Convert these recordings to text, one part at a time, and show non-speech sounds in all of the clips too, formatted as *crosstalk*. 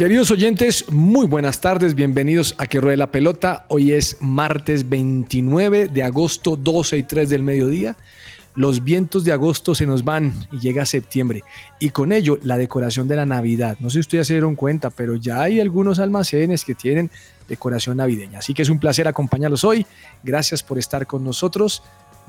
Queridos oyentes, muy buenas tardes, bienvenidos a Que Ruede la Pelota. Hoy es martes 29 de agosto, 12 y 3 del mediodía. Los vientos de agosto se nos van y llega septiembre. Y con ello la decoración de la Navidad. No sé si ustedes se dieron cuenta, pero ya hay algunos almacenes que tienen decoración navideña. Así que es un placer acompañarlos hoy. Gracias por estar con nosotros.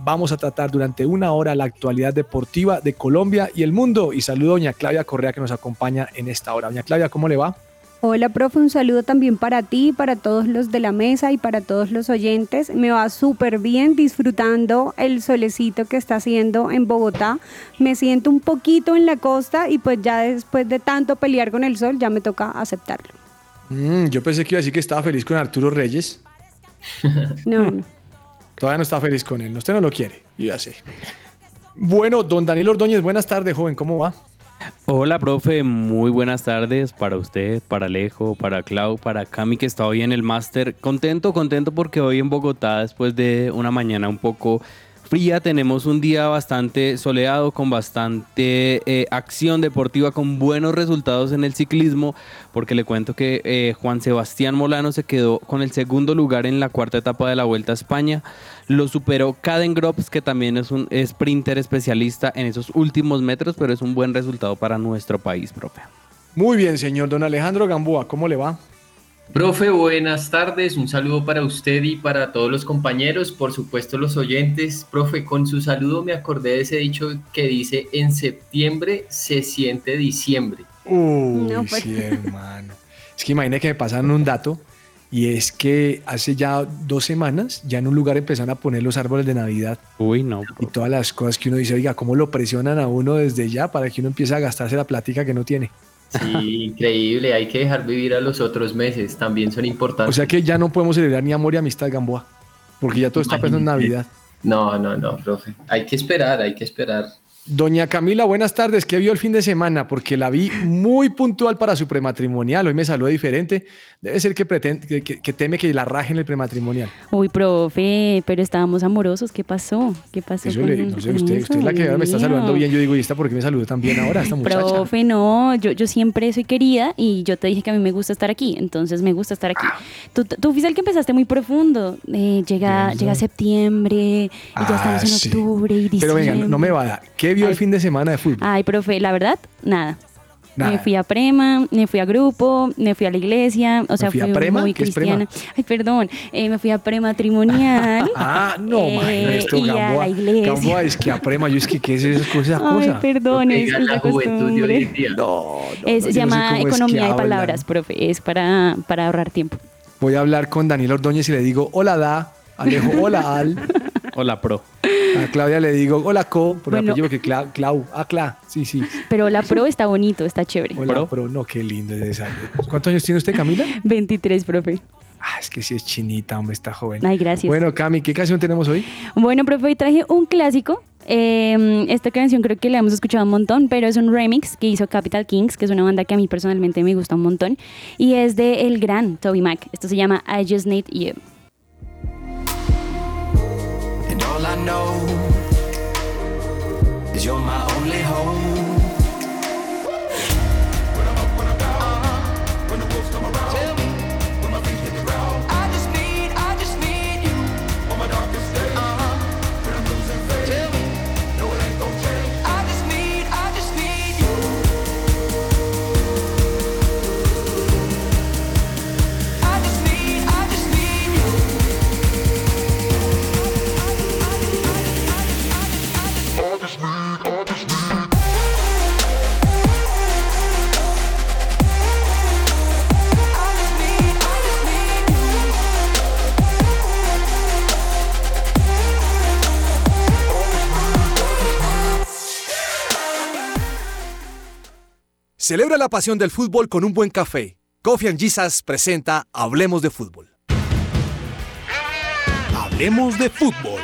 Vamos a tratar durante una hora la actualidad deportiva de Colombia y el mundo. Y saludo a doña Claudia Correa que nos acompaña en esta hora. Doña Claudia, ¿cómo le va? Hola, profe, un saludo también para ti, para todos los de la mesa y para todos los oyentes. Me va súper bien disfrutando el solecito que está haciendo en Bogotá. Me siento un poquito en la costa y pues ya después de tanto pelear con el sol ya me toca aceptarlo. Mm, yo pensé que iba a decir que estaba feliz con Arturo Reyes. No, *laughs* no. Todavía no está feliz con él. Usted no lo quiere. Yo ya sé. Bueno, don Daniel Ordóñez, buenas tardes, joven. ¿Cómo va? Hola, profe, muy buenas tardes para usted, para Alejo, para Clau, para Cami que está hoy en el máster. Contento, contento porque hoy en Bogotá, después de una mañana un poco fría, tenemos un día bastante soleado, con bastante eh, acción deportiva, con buenos resultados en el ciclismo, porque le cuento que eh, Juan Sebastián Molano se quedó con el segundo lugar en la cuarta etapa de la Vuelta a España. Lo superó Caden Grops, que también es un sprinter especialista en esos últimos metros, pero es un buen resultado para nuestro país, profe. Muy bien, señor don Alejandro Gamboa. ¿Cómo le va? Profe, buenas tardes. Un saludo para usted y para todos los compañeros, por supuesto los oyentes. Profe, con su saludo me acordé de ese dicho que dice en septiembre se siente diciembre. Uy, No, pues. sí, hermano. Es que imagine que me pasaron un dato y es que hace ya dos semanas ya en un lugar empezaron a poner los árboles de Navidad Uy, no. y todas las cosas que uno dice, oiga, ¿cómo lo presionan a uno desde ya para que uno empiece a gastarse la plática que no tiene? Sí, increíble. Hay que dejar vivir a los otros meses. También son O importantes. sea que ya no podemos celebrar ni amor y amistad Gamboa, porque ya todo está pensando en. Navidad. No, no, no, profe. Hay que esperar, hay que esperar. Doña Camila, buenas tardes. ¿Qué vio el fin de semana? Porque la vi muy puntual para su prematrimonial. Hoy me saluda diferente. Debe ser que, pretende, que, que- que teme que la rajen el prematrimonial. Uy, profe, pero estábamos amorosos. ¿Qué pasó? ¿Qué pasó? Eso con- le, no sé, usted, usted es la que me está saludando bien. Yo digo, ¿y esta por qué me saludó tan bien ahora, esta muchacha? Profe, no, yo, yo siempre soy querida y yo te dije que a mí me gusta estar aquí, entonces me gusta estar aquí. Ah. Tú, tú fuiste el que empezaste muy profundo. eh, llega, llega septiembre y ya Ah, estamos en sí. octubre y Pero diciembre. venga, no me va a dar. ¿Qué vio el Ay. fin de semana de fútbol? Ay, profe, la verdad, nada. Nada. Me fui a Prema, me fui a grupo, me fui a la iglesia, o sea, fui a fui Prema? muy ¿Qué es Prema? cristiana. Ay, perdón, eh, me fui a prematrimonial. *laughs* Ah, no, Eh, maestro y a Gamboa. la iglesia. Gamboa es que aprema. Yo es que, ¿qué es esa cosa? Ay, cosa? perdón, es, es la la juventud de hoy costumbre. en día. No, no, Es- no, yo se no sé llama cómo es que economía de hablan. palabras, profe. Es para, para ahorrar tiempo. Voy a hablar con Daniel Ordóñez y le digo, hola Da, Alejo, hola Al. *laughs* Hola, pro. A Claudia le digo, hola Co, por el Bueno. apellido que Clau, Clau, ah, Cla, sí, sí. Pero la pro está bonito, está chévere. Hola Pro. Pro, no, qué lindo es esa. ¿Cuántos años tiene usted, Camila? 23, profe. Ah, es que sí es chinita, hombre, está joven. Ay, gracias. Bueno, Cami, ¿qué canción tenemos hoy? Bueno, profe, hoy traje un clásico. Eh, esta canción creo que la hemos escuchado un montón, pero es un remix que hizo Capital Kings, que es una banda que a mí personalmente me gusta un montón. Y es de el gran Toby Mac. Esto se llama I Just Need You. All I know is you're my only hope. Celebra la pasión del fútbol con un buen café. Coffee and Jesus presenta Hablemos de Fútbol. Hablemos de fútbol.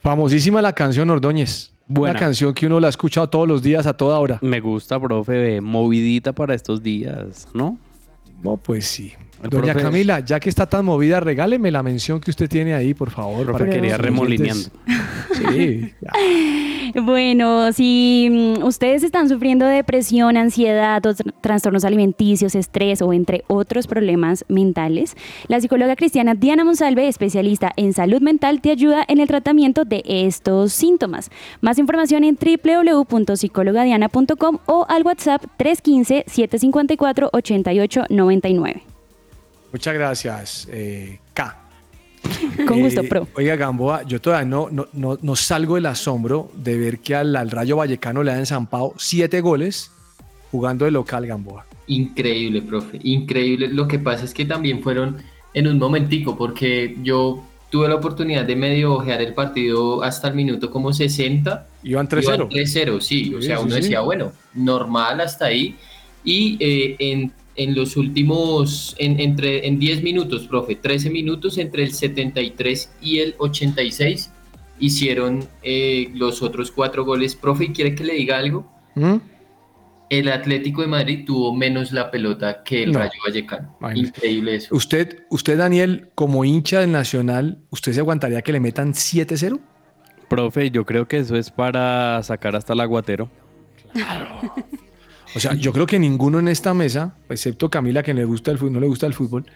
Famosísima la canción Ordóñez. Buena. Una canción que uno la ha escuchado todos los días, a toda hora. Me gusta, profe, movidita para estos días, ¿no? No, pues sí. El Doña profe- Camila, ya que está tan movida, regáleme la mención que usted tiene ahí, por favor. Profe para que quería remolineando. Sí. ya. Bueno, si mm, ustedes están sufriendo depresión, ansiedad, o tr- trastornos alimenticios, estrés o entre otros problemas mentales, la psicóloga cristiana Diana Monsalve, especialista en salud mental, te ayuda en el tratamiento de estos síntomas. Más información en www.psicologadiana.com o al WhatsApp 315-754-8899. Muchas gracias, eh, K. Con gusto, Eh, pro. Oiga, Gamboa, yo todavía no, no, no, no salgo del asombro de ver que al, al Rayo Vallecano le han zampado siete goles jugando de local, Gamboa. Increíble, profe, increíble. Lo que pasa es que también fueron en un momentico, porque yo tuve la oportunidad de medio ojear el partido hasta el minuto como 60. Iban Iban 3-0. 3-0, sí. O Sí, sea, sí, uno sí. decía, bueno, normal hasta ahí. Y eh, en, en los últimos, en, entre, en 10 minutos, profe, 13 minutos, entre el 73 y el 86, hicieron eh, los otros cuatro goles. Profe, ¿y ¿quiere que le diga algo? ¿Mm? El Atlético de Madrid tuvo menos la pelota que el No. Rayo Vallecano. Imagínese. Increíble eso. Usted, usted, Daniel, como hincha del Nacional, ¿usted se aguantaría que le metan 7-0? Profe, yo creo que eso es para sacar hasta el aguatero. O sea, yo creo que ninguno en esta mesa, excepto Camila, que le gusta el fútbol, no le gusta el fútbol,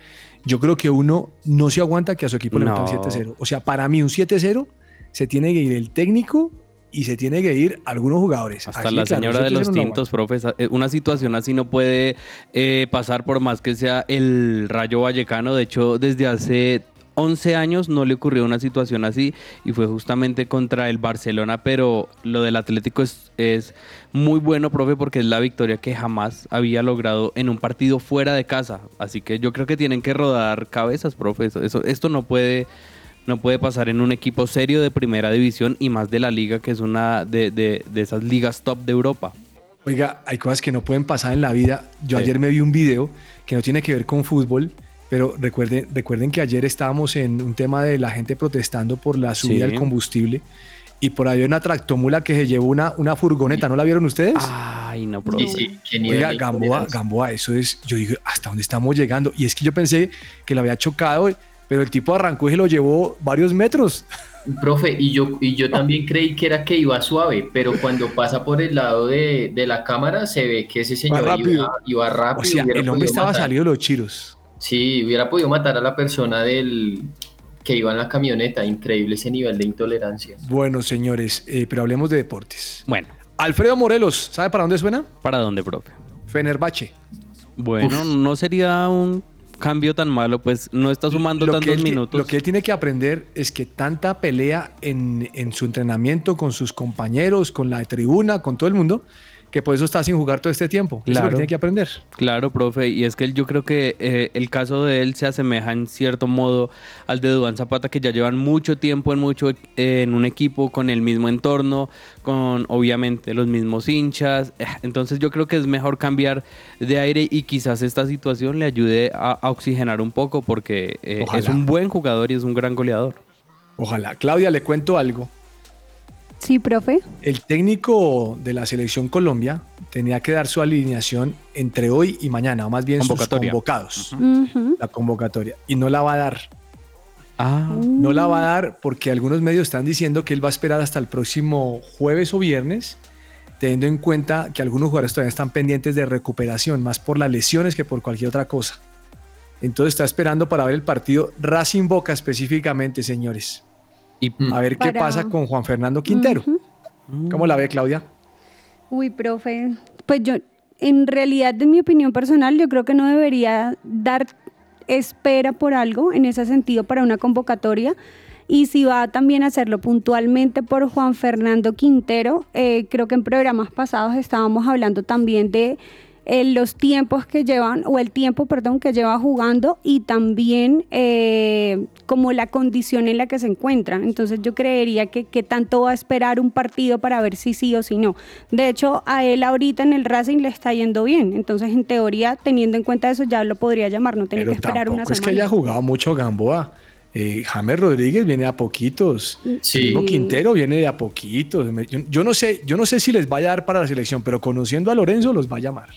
yo creo que uno no se aguanta que a su equipo le metan No. 7-0. O sea, para mí un 7-0 se tiene que ir el técnico y se tiene que ir algunos jugadores. Hasta Así, la claro, señora de 7-0 los no tintos, profe. eh, Una situación así no puede eh, pasar por más que sea el Rayo Vallecano. De hecho, desde hace 11 años no le ocurrió una situación así y fue justamente contra el Barcelona. Pero lo del Atlético es, es muy bueno, profe, porque es la victoria que jamás había logrado en un partido fuera de casa. Así que yo creo que tienen que rodar cabezas, profe. Eso- esto no puede no puede pasar en un equipo serio de primera división y más de la liga, que es una de, de- de esas ligas top de Europa. Oiga, hay cosas que no pueden pasar en la vida. Yo Sí. ayer me vi un video que no tiene que ver con fútbol, pero recuerden, recuerden que ayer estábamos en un tema de la gente protestando por la subida Sí. del combustible y por ahí hay una tractomula que se llevó una, una furgoneta. ¿No la vieron ustedes? Ay, no, profe. Sí, sí, Oiga, Gamboa. Gamboa, eso es, yo digo, ¿hasta dónde estamos llegando? Y es que yo pensé que lo había chocado, pero el tipo arrancó y se lo llevó varios metros. Profe, y yo, y yo también creí que era que iba suave, pero cuando pasa por el lado de, de la cámara se ve que ese señor rápido. iba, iba rápido. O sea, el hombre estaba matar. salido de los chiros. Sí, hubiera podido matar a la persona del que iba en la camioneta. Increíble ese nivel de intolerancia. Bueno, señores, eh, pero hablemos de deportes. Bueno, Alfredo Morelos, ¿sabe para dónde suena? ¿para dónde, profe? Fenerbahce. Bueno, no sería un cambio tan malo, pues no está sumando Lo tantos él minutos. Lo que él tiene que aprender es que tanta pelea en, en su entrenamiento con sus compañeros, con la tribuna, con todo el mundo, que por eso está sin jugar todo este tiempo. Eso es lo Claro. que tiene que aprender. Claro, profe, y es que yo creo que eh, el caso de él se asemeja en cierto modo al de Duván Zapata, que ya llevan mucho tiempo en, mucho, eh, en un equipo con el mismo entorno, con obviamente los mismos hinchas. Eh, Entonces yo creo que es mejor cambiar de aire y quizás esta situación le ayude a, a oxigenar un poco, porque eh, es un buen jugador y es un gran goleador. Ojalá. Claudia, le cuento algo. Sí, profe. El técnico de la selección Colombia tenía que dar su alineación entre hoy y mañana, o más bien sus convocados. La convocatoria. Y no la va a dar. Ah, No la va a dar porque algunos medios están diciendo que él va a esperar hasta el próximo jueves o viernes, teniendo en cuenta que algunos jugadores todavía están pendientes de recuperación, más por las lesiones que por cualquier otra cosa. Entonces está esperando para ver el partido Racing Boca específicamente, señores. Y Mm. A ver qué pasa con Juan Fernando Quintero. Ujú. ¿Cómo la ve, Claudia? Uy, profe, pues yo, en realidad, en mi opinión personal, yo creo que no debería dar espera por algo en ese sentido para una convocatoria. Y si va también a hacerlo puntualmente por Juan Fernando Quintero, eh, creo que en programas pasados estábamos hablando también de eh, los tiempos que llevan, o el tiempo, perdón, que lleva jugando y también eh, como la condición en la que se encuentran. Entonces yo creería que, que tanto va a esperar un partido para ver si sí o si no. De hecho, a él ahorita en el Racing le está yendo bien. Entonces, en teoría, teniendo en cuenta eso, ya lo podría llamar, no tiene Pero que esperar una tampoco es semana. que haya jugado mucho Gamboa. Eh, James Rodríguez viene a poquitos. Sí. Mismo Quintero viene de a poquitos. Yo, yo no sé, yo no sé si les va a dar para la selección, pero conociendo a Lorenzo los va a llamar.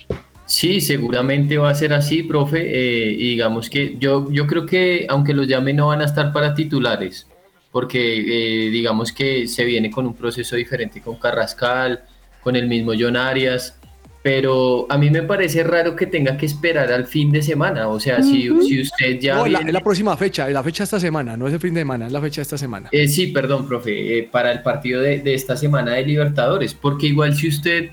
Sí, seguramente va a ser así, profe. eh, y digamos que yo, yo creo que aunque los llame no van a estar para titulares, porque eh, digamos que se viene con un proceso diferente con Carrascal, con el mismo John Arias, pero a mí me parece raro que tenga que esperar al fin de semana. O sea, si, si usted ya... No, la- viene- es la próxima fecha, es la fecha de esta semana, no es el fin de semana, es la fecha de esta semana. Eh, sí, perdón, profe, eh, para el partido de, de esta semana de Libertadores, porque igual si usted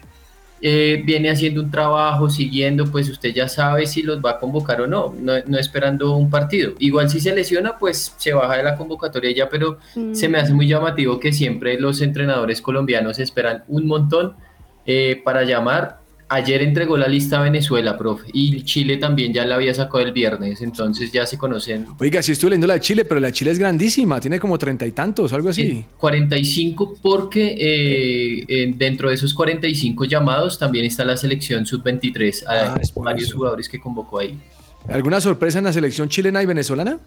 eh, viene haciendo un trabajo, siguiendo, pues usted ya sabe si los va a convocar o no, no, no esperando un partido. Igual si se lesiona, pues se baja de la convocatoria ya, pero se me hace muy llamativo que siempre los entrenadores colombianos esperan un montón eh, para llamar. Ayer entregó la lista a Venezuela, profe, y Chile también ya la había sacado el viernes, entonces ya se conocen Oiga, sí estuve leyendo la de Chile, pero la de Chile es grandísima, tiene como treinta y tantos, algo así. Sí, 45 porque eh, en- dentro de esos 45 llamados también está la selección sub-23, Ah, varios eso. jugadores que convocó ahí. ¿Alguna sorpresa en la selección chilena y venezolana?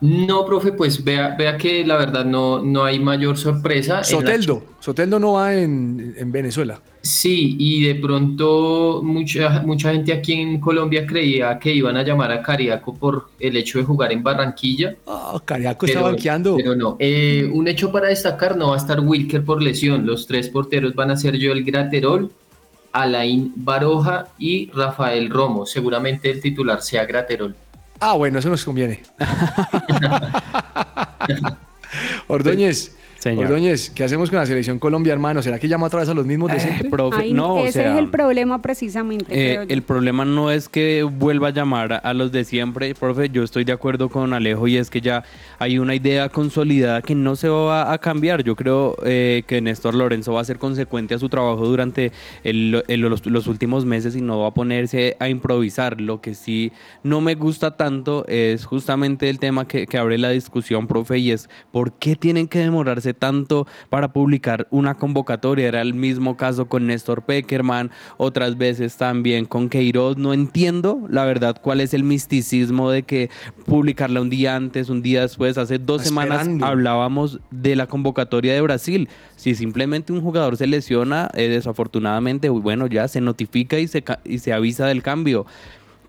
No, profe, pues vea, vea que la verdad no, no hay mayor sorpresa. La- Soteldo, Soteldo no va en, en Venezuela. Sí, y de pronto mucha, mucha gente aquí en Colombia creía que iban a llamar a Cariaco por el hecho de jugar en Barranquilla. Ah, Cariaco está banqueando. Pero no. Eh, un hecho para destacar, no va a estar Wilker por lesión. Los tres porteros van a ser Joel Graterol, Alain Baroja y Rafael Romo. Seguramente el titular sea Graterol. Ah, bueno, eso nos conviene. *laughs* Ordóñez, Señor. Ordóñez, ¿qué hacemos con la selección Colombia, hermano? ¿Será que llama otra vez a los mismos de siempre? Profe, no, o ese sea, es el problema precisamente. Eh, el problema no es que vuelva a llamar a, a los de siempre, profe. Yo estoy de acuerdo con Alejo y es que ya hay una idea consolidada que no se va a cambiar. Yo creo eh, que Néstor Lorenzo va a ser consecuente a su trabajo durante el- el- los, los últimos meses y no va a ponerse a improvisar. Lo que sí no me gusta tanto es justamente el tema que, que abre la discusión, profe, y es por qué tienen que demorarse tanto para publicar una convocatoria. Era el mismo caso con Néstor Peckerman, otras veces también con Queiroz. No entiendo, la verdad, cuál es el misticismo de que publicarla un día antes, un día después. Hace dos semanas hablábamos de la convocatoria de Brasil. Si simplemente un jugador se lesiona, eh, desafortunadamente, bueno, ya se notifica y se, y se avisa del cambio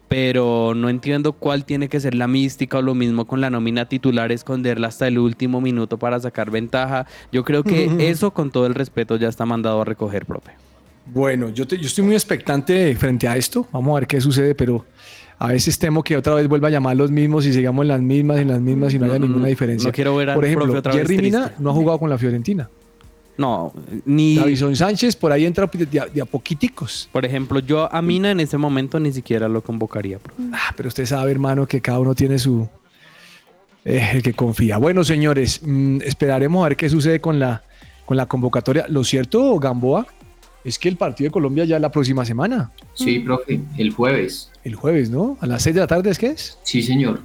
pero no entiendo cuál tiene que ser la mística o lo mismo con la nómina titular, esconderla hasta el último minuto para sacar ventaja. Yo creo que *laughs* eso, con todo el respeto, ya está mandado a recoger, profe. Bueno, yo, te- yo estoy muy expectante frente a esto. Vamos a ver qué sucede, pero a veces temo que otra vez vuelva a llamar los mismos y sigamos en las mismas, en las mismas y no haya ninguna diferencia. no quiero ver al Por ejemplo, profe otra vez Mina no ha jugado con la Fiorentina. No, ni... Davison Sánchez por ahí entra de, de a- de a poquiticos. Por ejemplo, yo a Mina en ese momento ni siquiera lo convocaría. profe. Ah, pero usted sabe, hermano, que cada uno tiene su... eh, el que confía. Bueno, señores, mm, esperaremos a ver qué sucede con la, con la convocatoria. Lo cierto, Gamboa, es que el partido de Colombia ya la próxima semana, Sí, profe, el jueves. el jueves, ¿no? A las 6 de la tarde, ¿es que es? Sí, señor.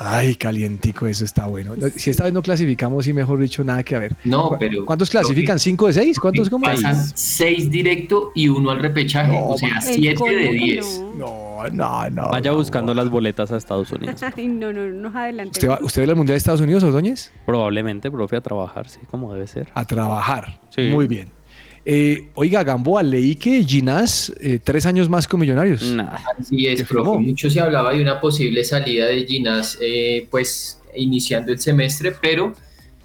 Ay, calientico, eso está bueno. No, Si esta vez no clasificamos, y mejor dicho, nada que ver. No, ¿Cu- pero- ¿Cuántos clasifican? ¿Cinco de seis? ¿Cuántos como? Pasan seis directo y uno al repechaje, No, o sea, siete de diez. no. No, no. Vaya no. buscando las boletas a Estados Unidos. *laughs* Ay, no, no, no nos adelantemos. ¿Usted va, ¿Usted ve el Mundial de Estados Unidos, Ordóñez? Probablemente, profe, a trabajar, sí, como debe ser. A trabajar. Sí. Muy bien. Eh, oiga, Gamboa, leí que Ginás, eh, tres años más con Millonarios. Nada. Así es, ¿Qué profe. Mucho se hablaba de una posible salida de Ginás, eh, pues iniciando el semestre, pero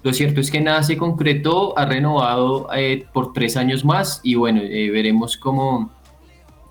lo cierto es que nada se concretó, ha renovado eh, por tres años más y bueno, eh, veremos cómo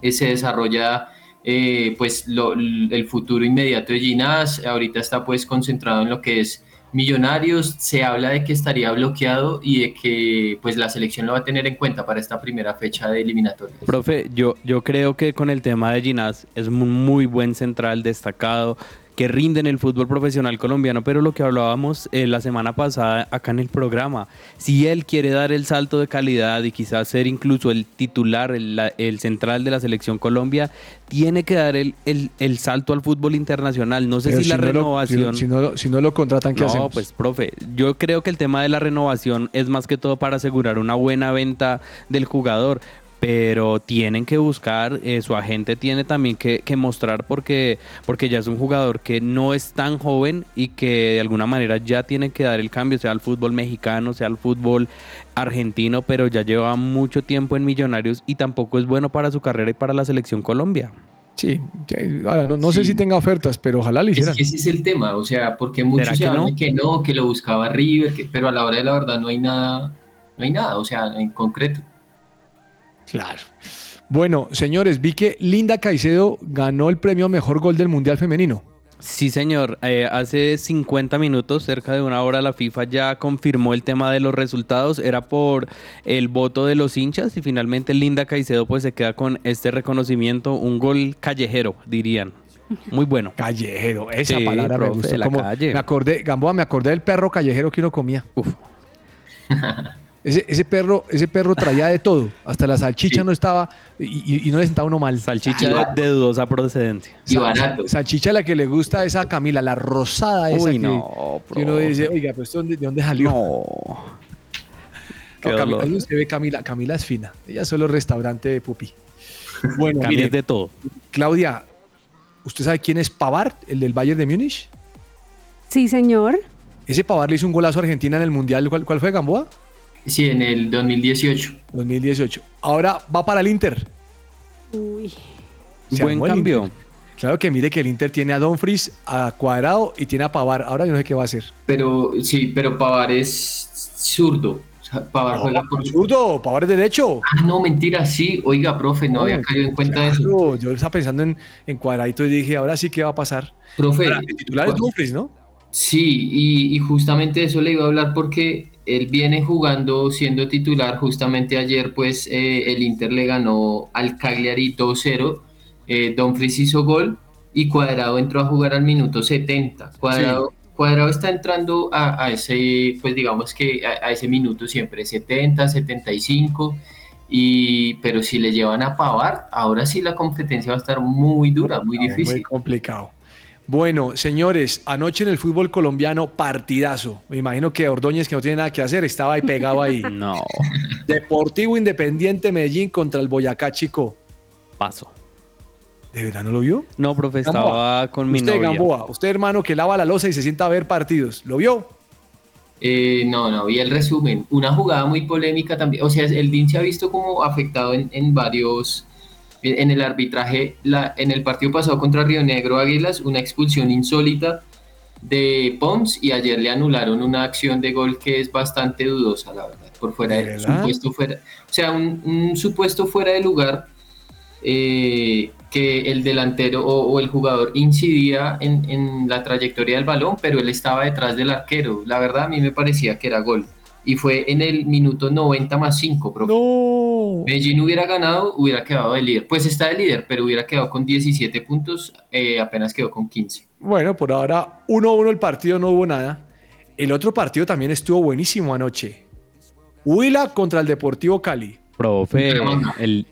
se desarrolla eh, pues lo- el futuro inmediato de Ginás. Ahorita está pues concentrado en lo que es Millonarios, se habla de que estaría bloqueado y de que pues la selección lo va a tener en cuenta para esta primera fecha de eliminatorias. Profe, yo, yo creo que con el tema de Ginás es un muy buen central destacado que rinden el fútbol profesional colombiano, pero lo que hablábamos eh, la semana pasada acá en el programa, si él quiere dar el salto de calidad y quizás ser incluso el titular, el, la- el central de la selección Colombia, tiene que dar el, el- el salto al fútbol internacional. No sé Pero si, la no lo- renovación... si, no, si no lo contratan, ¿qué No, hacemos? pues profe, yo creo que el tema de la renovación es más que todo para asegurar una buena venta del jugador, pero tienen que buscar, eh, su agente tiene también que, que mostrar porque, porque ya es un jugador que no es tan joven y que de alguna manera ya tiene que dar el cambio, sea al fútbol mexicano, sea al fútbol argentino, pero ya lleva mucho tiempo en Millonarios y tampoco es bueno para su carrera y para la selección Colombia. Sí, ahora, no, no sé si tenga ofertas, pero ojalá le Es hicieran. que ese es el tema, o sea, porque muchos ¿Será se que hablan no? que no, que lo buscaba River, que- pero a la hora de la verdad no hay nada, no hay nada, o sea, en concreto. Claro. Bueno, señores, vi que Linda Caicedo ganó el premio mejor gol del Mundial Femenino. Sí, señor. Eh, hace 50 minutos, cerca de una hora, la FIFA ya confirmó el tema de los resultados. Era por el voto de los hinchas y finalmente Linda Caicedo pues se queda con este reconocimiento, un gol callejero, dirían. Muy bueno. Callejero, esa Sí, palabra me profe, gustó. de la Como- calle. me acordé, Gamboa, me acordé del perro callejero que uno comía. Uf. *laughs* Ese, ese perro, ese perro traía de todo. Hasta la salchicha Sí. no estaba y, no le sentaba uno mal. Salchicha de dudosa procedencia. Y barato. Salchicha la que le gusta a esa Camila, la rosada esa Uy, que, no, que uno dice, oiga, pues ¿de dónde, de dónde salió? No. *laughs* Camila, usted ve Camila, Camila es fina. Ella es solo restaurante de pupi. Bueno, Camila es de todo. Claudia, ¿usted sabe quién es Pavard, el del Bayern de Múnich? Sí, señor. Ese Pavard le hizo un golazo a Argentina en el Mundial. ¿Cuál, cuál fue, Gamboa? Sí, en el 2018. 2018. Ahora va para el Inter. Uy. Se Buen cambio. Inter. Claro que mire que el Inter tiene a Dumfries, a Cuadrado y tiene a Pavard. Ahora yo no sé qué va a hacer. Pero sí, pero Pavar es zurdo. O sea, Pavar juega por Zurdo, Pavard es derecho. Ah, no, mentira, sí. Oiga, profe, no había caído en cuenta de eso. Yo estaba pensando en, en Cuadradito y dije, ahora sí, ¿qué va a pasar? Profe, Ahora, el titular es Dumfries, ¿no? Sí, y, y justamente de eso le iba a hablar porque él viene jugando siendo titular. Justamente ayer, pues eh, el Inter le ganó al Cagliari 2-0. Eh, Dumfries hizo gol y Cuadrado entró a jugar al minuto 70. Cuadrado, Cuadrado está entrando a, a ese, pues digamos que a, a ese minuto siempre, 70, 75. Y, pero si le llevan a Pavar, ahora sí la competencia va a estar muy dura, muy No, difícil. Muy complicado. Bueno, señores, anoche en el fútbol colombiano, partidazo. Me imagino que Ordóñez, que no tiene nada que hacer, estaba ahí pegado ahí. *laughs* No. Deportivo Independiente Medellín contra el Boyacá Chico. Paso. ¿De verdad no lo vio? No, profe, estaba con mi usted, novia. Gamboa, usted hermano que lava la losa y se sienta a ver partidos. ¿Lo vio? Eh, no, no, vi el resumen. Una jugada muy polémica también. O sea, el DIN se ha visto como afectado en, en varios. En, en el arbitraje, la, en el partido pasado contra Río Negro Águilas, una expulsión insólita de Pons y ayer le anularon una acción de gol que es bastante dudosa, la verdad. Por fuera ¿De supuesto fuera. O sea, un, un supuesto fuera de lugar eh, que el delantero o, o el jugador incidía en, en la trayectoria del balón, pero él estaba detrás del arquero. La verdad, a mí me parecía que era gol. Y fue en el minuto 90 más 5, profe. No. Medellín hubiera ganado, hubiera quedado de líder. Pues está de líder, pero hubiera quedado con 17 puntos, eh, apenas quedó con 15. Bueno, por ahora 1-1 el partido, no hubo nada. El otro partido también estuvo buenísimo anoche. Huila contra el Deportivo Cali. Profe, el.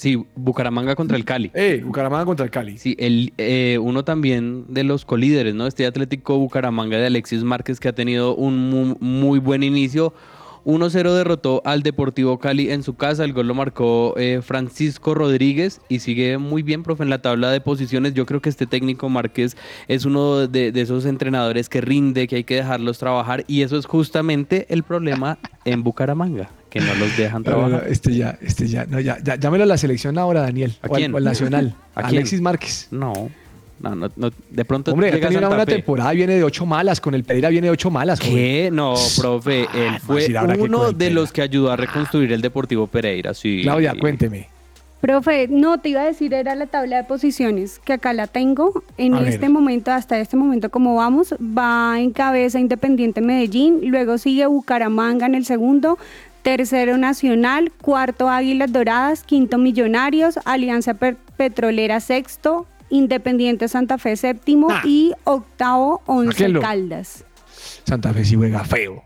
Sí, Bucaramanga contra el Cali. Eh, Bucaramanga contra el Cali. Sí, el, eh, uno también de los colíderes, ¿no? Este Atlético Bucaramanga de Alexis Márquez que ha tenido un mu- muy, buen inicio. 1-0 derrotó al Deportivo Cali en su casa. El gol lo marcó eh, Francisco Rodríguez y sigue muy bien, profe, en la tabla de posiciones. Yo creo que este técnico Márquez es uno de, de esos entrenadores que rinde, que hay que dejarlos trabajar y eso es justamente el problema en Bucaramanga, que no los dejan *laughs* No, no, no, trabajar. este ya, este ya, no, ya, ya, llámelo a la selección ahora, Daniel. ¿A o, al- quién? o al Nacional. *laughs* ¿A quién? Alexis Márquez. No, no, no, no, de pronto Hombre, ha llega tenido una temporada, viene de ocho malas, con el Pereira viene de ocho malas. joven. ¿Qué? No, profe, él va a fue uno de los que ayudó a reconstruir el Deportivo Pereira, sí. Claudia, cuénteme. Profe, no, te iba a decir, era la tabla de posiciones, que acá la tengo. En A ver. este momento, hasta este momento, como vamos, va en cabeza Independiente Medellín, luego sigue Bucaramanga en el segundo, tercero Nacional, cuarto Águilas Doradas, quinto Millonarios, Alianza Petrolera sexto, Independiente Santa Fe séptimo Ah. y octavo Once. Caldas. Santa Fe sí juega feo.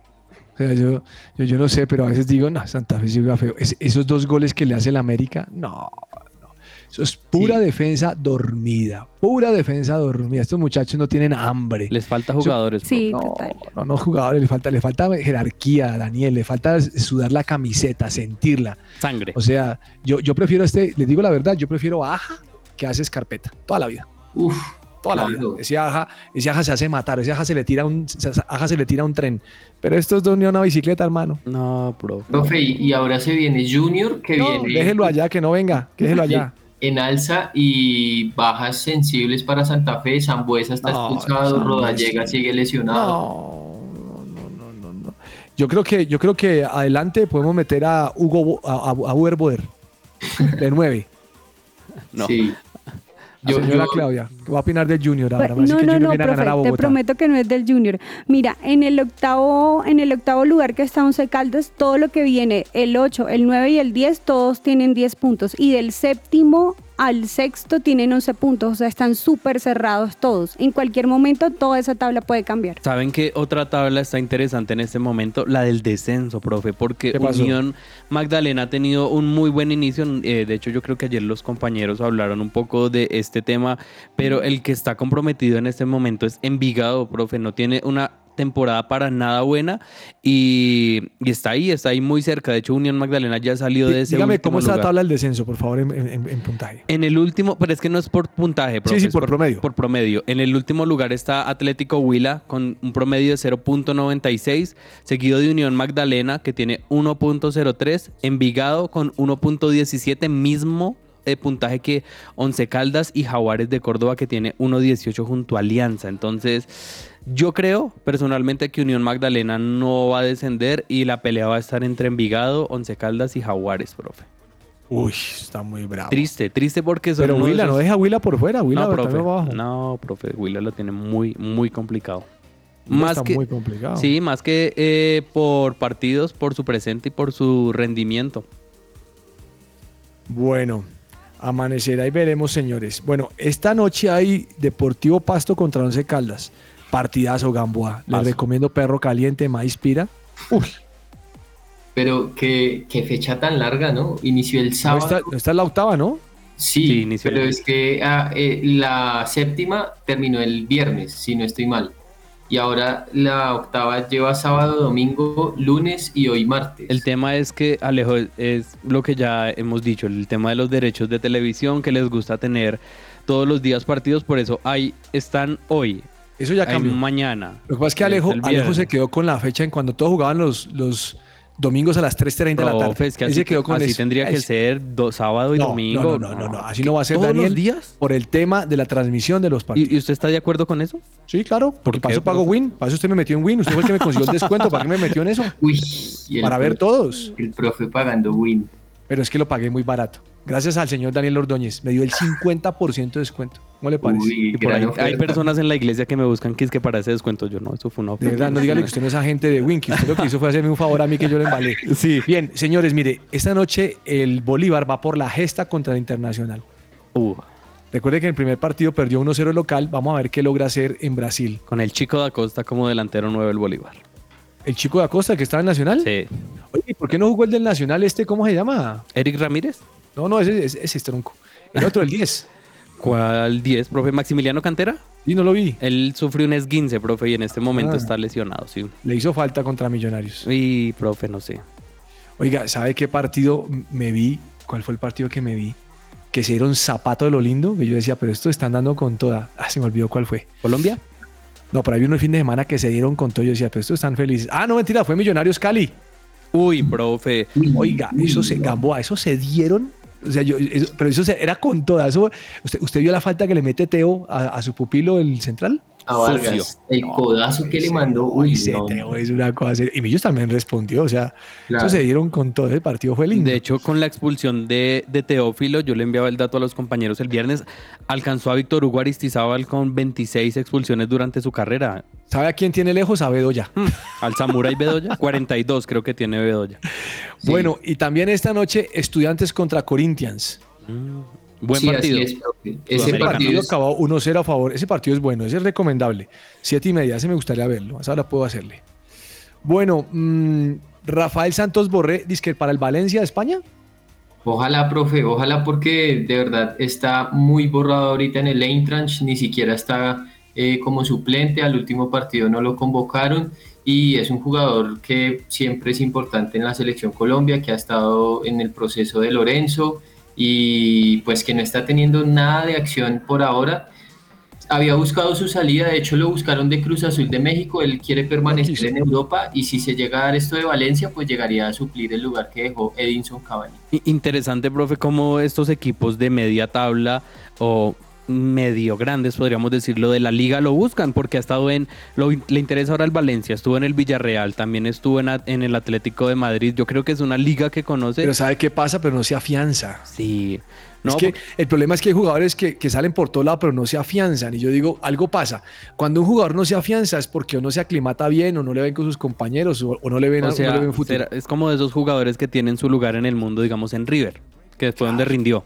O sea, yo, yo, yo no sé, pero a veces digo, no, Santa Fe sí juega feo. Es- esos dos goles que le hace el América, no. Eso es pura Sí. defensa dormida. Pura defensa dormida. Estos muchachos no tienen hambre. Les falta jugadores. Sí, No, total. no, no, jugadores, le falta, le falta jerarquía, Daniel, le falta sudar la camiseta, sentirla. Sangre. O sea, yo, yo prefiero este, les digo la verdad, yo prefiero a Aja que hace escarpeta, toda la vida. Uf, Toda la vida. Ese aja, ese aja se hace matar, ese aja se le tira un, aja se le tira un tren. Pero estos dos ni una bicicleta, hermano. No, profe. profe, y, y ahora se viene Junior, que No, viene déjelo allá, que no venga, déjelo *laughs* allá. En alza y bajas sensibles para Santa Fe. Zambuesa está No, expulsado, Zambuesa. Rodallega sigue lesionado. No, no, no, no, no, no. Yo creo que, yo creo que adelante podemos meter a Hugo a, a, a Uber Boder, de nueve. No. Sí. La Yo- Claudia, ¿qué va a opinar del Junior ahora? Pero- Me parece no, que no, Junior no, viene a ganar a profe, te prometo que no es del Junior. Mira, en el octavo, en el octavo lugar que está Once Caldas, todo lo que viene, el 8, el 9 y el 10, todos tienen 10 puntos. Y del séptimo al sexto tienen 11 puntos, o sea, están súper cerrados todos. En cualquier momento toda esa tabla puede cambiar. ¿Saben qué otra tabla está interesante en este momento? La del descenso, profe, porque. Unión Magdalena ha tenido un muy buen inicio. eh, de hecho, yo creo que ayer los compañeros hablaron un poco de este tema, pero el que está comprometido en este momento es Envigado, profe. No tiene una temporada para nada buena y, y está ahí, está ahí muy cerca. De hecho, Unión Magdalena ya salió de ese Dígame cómo está la tabla del descenso, por favor, en, en- en puntaje. En el último, pero es que no es por puntaje, profe, sí, es por promedio. Por promedio. En el último lugar está Atlético Huila con un promedio de 0.96, seguido de Unión Magdalena que tiene 1.03, Envigado con 1.17, mismo eh, puntaje que Once Caldas y Jaguares de Córdoba que tiene 1.18 junto a Alianza. Entonces, yo creo personalmente que Unión Magdalena no va a descender y la pelea va a estar entre Envigado, Once Caldas y Jaguares, profe. Uy, está muy bravo. Triste, triste porque Pero de Huila, esos- no deja a Huila por fuera, Huila no, profe. abajo. No, profe. Huila lo tiene muy, muy complicado. Huila Más está que, muy complicado. Sí, más que eh, por partidos, por su presente y por su rendimiento. Bueno, amanecerá y veremos, señores. Bueno, esta noche hay Deportivo Pasto contra Once Caldas. Partidazo Gamboa. Les Paso. recomiendo Perro Caliente, Maíz Pira. Uy, Pero qué, qué fecha tan larga, ¿no? Inició el sábado. está, no está en la octava, ¿no? Sí, pero el- es que ah, eh, la séptima terminó el viernes, si no estoy mal. Y ahora la octava lleva sábado, domingo, lunes y hoy martes. El tema es que, Alejo, es, lo que ya hemos dicho, el tema de los derechos de televisión, que les gusta tener todos los días partidos, por eso hay, están hoy, Eso ya hay cambió. mañana. Lo que pasa es que Alejo, Alejo se quedó con la fecha en cuando todos jugaban los, los domingos a las 3.30 de la tarde. Es que así, se quedó con así eso. tendría que ser do- sábado y No, domingo. no, no, no, no, así no va a ser, ¿Todos Daniel. los días? Por el tema de la transmisión de los partidos. ¿Y, y usted está de acuerdo con eso? Sí, claro, porque para eso pago? Win, para eso usted me metió en Win, usted fue el que me consiguió el descuento, ¿para qué me metió en eso? Uy, Para ver todos. El profe pagando win. Pero es que lo pagué muy barato. Gracias al señor Daniel Ordóñez, me dio el 50% de descuento. ¿Cómo le parece? Uy, por ahí hay personas en la iglesia que me buscan que es que para ese descuento yo no, eso fue una De oferta. verdad, no dígale que usted no es agente de Win, que usted lo que hizo fue hacerme un favor a mí que yo le embalé. *laughs* Sí. Bien, señores, mire, esta noche el Bolívar va por la gesta contra el Internacional. Uh, Recuerde que en el primer partido perdió 1-0 el local, vamos a ver qué logra hacer en Brasil. con el chico da Costa como delantero nuevo del Bolívar. El chico de Acosta que estaba en Nacional. Sí. Oye, ¿y ¿por qué no jugó el del Nacional este? ¿Cómo se llama? Eric Ramírez. No, no, ese, ese, ese es tronco. El otro, el 10. *laughs* ¿Cuál 10, profe? Maximiliano Cantera. Y no lo vi. Él sufrió un esguince, profe, y en este momento Ah. está lesionado, sí. Le hizo falta contra Millonarios. Y, profe, no sé. Oiga, ¿sabe qué partido me vi? ¿Cuál fue el partido que me vi? Que se dieron zapato de lo lindo. Que yo decía, pero esto están dando con toda. Ah, se me olvidó cuál fue. ¿Colombia? No, pero había unos fin de semana que se dieron con todo. Yo decía, pero estos están felices. Ah, no, mentira, fue Millonarios Cali. Uy, profe. Oiga, eso se, Gamboa, eso se dieron. O sea, yo, eso- pero eso era con toda. Eso, ¿usted, ¿Usted vio la falta que le mete Teo a, a su pupilo, el central? A Vargas. Sucio. El codazo que le mandó. Uy, no. Es una cosa. Y Millos también respondió. O sea, Claro. eso se dieron con todo. El partido fue lindo. De hecho, con la expulsión de, de Teófilo, yo le enviaba el dato a los compañeros el viernes, alcanzó a Víctor Hugo Aristizábal con 26 expulsiones durante su carrera. ¿Sabe a quién tiene lejos? A Bedoya. Hmm, Al Samurai Bedoya, *laughs* 42 creo que tiene Bedoya. Sí. Bueno, y también esta noche, Estudiantes contra Corinthians. Mm, Buen Sí, partido. así es, profe. Ese partido es- acabó 1-0 a favor. Ese partido es bueno, ese es recomendable. Siete y media, ese me gustaría verlo. Esa hora puedo hacerle. Bueno, mm, Rafael Santos Borré, dice que para el Valencia de España. Ojalá, profe, ojalá porque de verdad está muy borrado ahorita en el Eintracht, ni siquiera está eh, como suplente, al último partido no lo convocaron y es un jugador que siempre es importante en la selección Colombia, que ha estado en el proceso de Lorenzo y pues que no está teniendo nada de acción por ahora. Había buscado su salida, de hecho lo buscaron de Cruz Azul de México, él quiere permanecer en Europa y si se llega a dar esto de Valencia, pues llegaría a suplir el lugar que dejó Edinson Cavani. Interesante, profe, cómo estos equipos de media tabla o medio grandes, podríamos decirlo, de la liga lo buscan, porque ha estado en, lo, le interesa ahora el Valencia, estuvo en el Villarreal, también estuvo en, el Atlético de Madrid, yo creo que es una liga que conoce. Pero sabe qué pasa, pero no se afianza. sí, no, es que porque- el problema es que hay jugadores que, que salen por todo lado, pero no se afianzan. Y yo digo, algo pasa. Cuando un jugador no se afianza es porque o no se aclimata bien, o no le ven con sus compañeros, o, o no le ven, o no sea, le ven futuro. será- es como de esos jugadores que tienen su lugar en el mundo, digamos, en River, que fue donde rindió.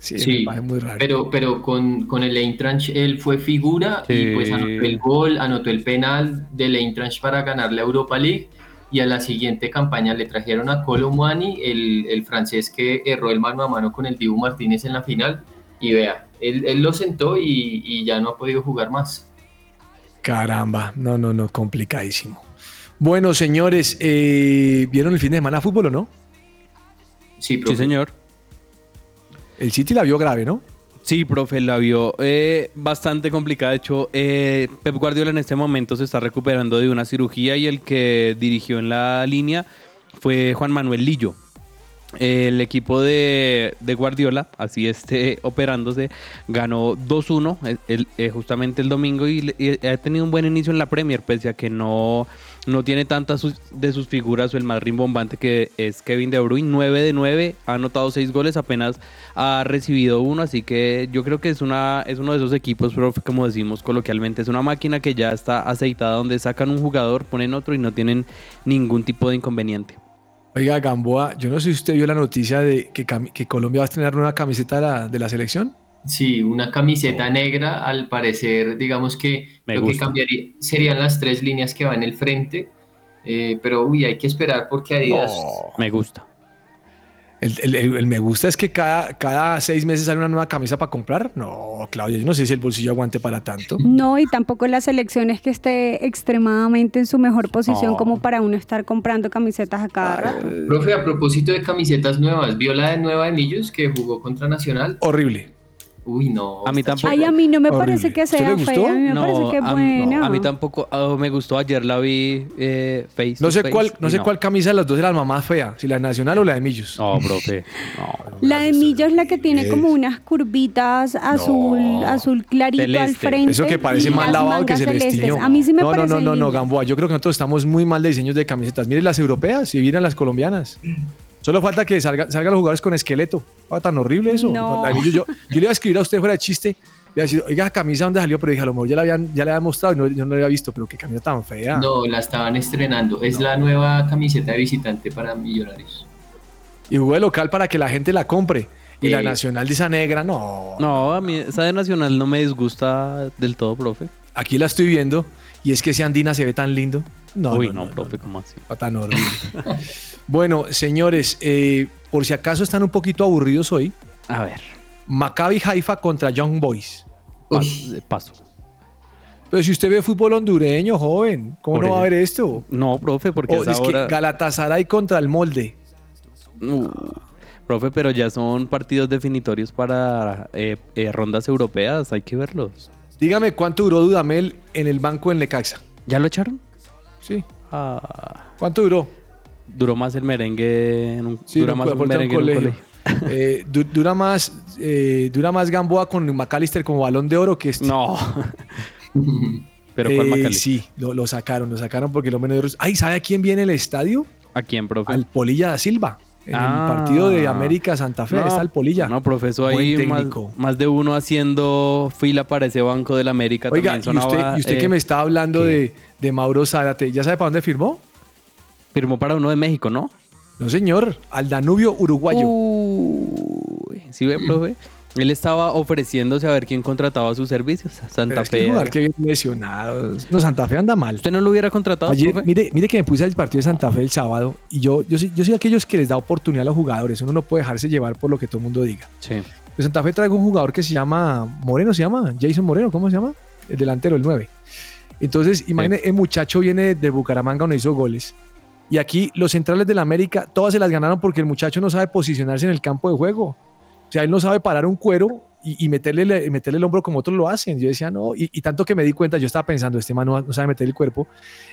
Sí, Sí, me muy raro. Pero, pero con, con el Eintracht él fue figura Sí. y pues anotó el gol, anotó el penal del Eintracht para ganar la Europa League y a la siguiente campaña le trajeron a Colomwani, el, el francés que erró el mano a mano con el Dibu Martínez en la final y vea, él, él lo sentó y, y ya no ha podido jugar más. Caramba, no, no, no, complicadísimo. Bueno, señores, eh, ¿vieron el fin de semana fútbol o no? Sí, Sí, profe. señor. El City la vio grave, ¿no? Sí, profe, la vio eh, bastante complicada. De hecho, eh, Pep Guardiola en este momento se está recuperando de una cirugía y el que dirigió en la línea fue Juan Manuel Lillo. El equipo de, Guardiola, así esté *laughs* operándose, ganó 2-1 el- el- eh, justamente el domingo y ha tenido un buen inicio en la Premier, pese a que no, no tiene tantas de sus figuras o el más rimbombante que es Kevin De Bruyne, 9 de 9, ha anotado 6 goles, apenas ha recibido uno, así que yo creo que es, una, es uno de esos equipos, profe, como decimos coloquialmente, es una máquina que ya está aceitada, donde sacan un jugador, ponen otro y no tienen ningún tipo de inconveniente. Oiga, Gamboa, yo no sé si usted vio la noticia de que, Colombia va a estrenar una camiseta de la selección. Sí, una camiseta negra, al parecer, digamos que Me lo que cambiaría serían las tres líneas que van en el frente, eh, pero uy, hay que esperar porque Adidas... Me gusta. El, el- el- el me gusta es que cada, cada seis meses sale una nueva camisa para comprar. No, Claudia, yo no sé si el bolsillo aguante para tanto. No, y tampoco la selección es que esté extremadamente en su mejor posición como para uno estar comprando camisetas a cada rato. Profe, a propósito de camisetas nuevas, ¿vio la de Nueva de Millos que jugó contra Nacional? Horrible. Uy, no. A mí tampoco. Ay, a mí no me Horrible. parece que ¿Usted sea fea, a mí me parece que es a, mí- buena. a mí tampoco ah, me gustó. Ayer la vi eh, face No sé face cuál, no sé cuál camisa de las dos era la más fea, si la de Nacional o la de Millos. No, profe. No. *laughs* La de Millo es la que tiene como unas curvitas azul, azul clarito al frente. Eso que parece más lavado que Celestino. A mí sí me no, no, parece no, no, no, linda. Gamboa. Yo creo que nosotros estamos muy mal de diseños de camisetas. Miren las europeas y miren las colombianas. Solo falta que salga- salgan los jugadores con esqueleto. Ah, tan horrible eso. No. Yo, yo le iba a escribir a usted fuera de chiste. Le iba a decir, oiga, camisa dónde salió, pero dije, a lo mejor ya la habían, ya la había mostrado y no, yo no la había visto, pero qué camisa tan fea. No, la estaban estrenando. Es la nueva camiseta de visitante para Millonarios. Y jugó de local para que la gente la compre. Y la Eh. nacional de esa negra, no. No, a mí esa de Nacional no me disgusta del todo, profe. Aquí la estoy viendo y es que ese andina se ve tan lindo. No, Uy, no, no, no, profe, ¿cómo así? no, tan horrible. *laughs* bueno, señores, eh, por si acaso están un poquito aburridos hoy, A ver, Maccabi Haifa contra Young Boys. Uy, paso. Pero si usted ve fútbol hondureño, joven, ¿cómo Por no va a ver esto? No, profe, porque O esa es que hora... Galatasaray contra el Molde. Uh, profe, pero ya son partidos definitorios para eh, eh, rondas europeas, hay que verlos. Dígame cuánto duró Dudamel en el banco en Necaxa. ¿Ya lo echaron? Sí. Ah, ¿Cuánto duró? duró más el merengue en un, Sí, dura no, más un merengue en un colegio. colegio. *laughs* Eh, du- dura más eh, dura más Gamboa con McAllister como balón de oro que este. No. *laughs* pero ¿cuál Eh? Sí, lo, lo sacaron, lo sacaron porque lo menos. Ay, ¿sabe a quién viene el estadio? ¿A quién, profe? Al Polilla da Silva. En Ah. el partido de América Santa Fe No, está el Polilla. No, profesor, ahí más, técnico. más de uno haciendo fila para ese banco del América. Oiga, también y usted, sonaba, y usted eh, que me está hablando de, de Mauro Zárate, ¿ya sabe para dónde firmó? Firmó para uno de México, ¿no? No, señor, al Danubio uruguayo. Uy, ¿sí ve, profe? Él estaba ofreciéndose a ver quién contrataba sus servicios. Santa es que el Fe. jugador que lesionado. No, Santa Fe anda mal. ¿Usted no lo hubiera contratado? Ayer, mire, mire que me puse al partido de Santa Fe el sábado y yo, yo, soy, yo soy aquellos que les da oportunidad a los jugadores. Uno no puede dejarse llevar por lo que todo el mundo diga. Sí. De Santa Fe traigo un jugador que se llama Moreno, se llama Jason Moreno, ¿cómo se llama? El delantero, el 9. Entonces, imagine, el muchacho viene de Bucaramanga donde hizo goles. Y aquí los centrales del América, todas se las ganaron porque el muchacho no sabe posicionarse en el campo de juego. O sea, él no sabe parar un cuero y, y meterle, y meterle el hombro como otros lo hacen. Yo decía, no, y, y tanto que me di cuenta, yo estaba pensando, este man no, no sabe meter el cuerpo,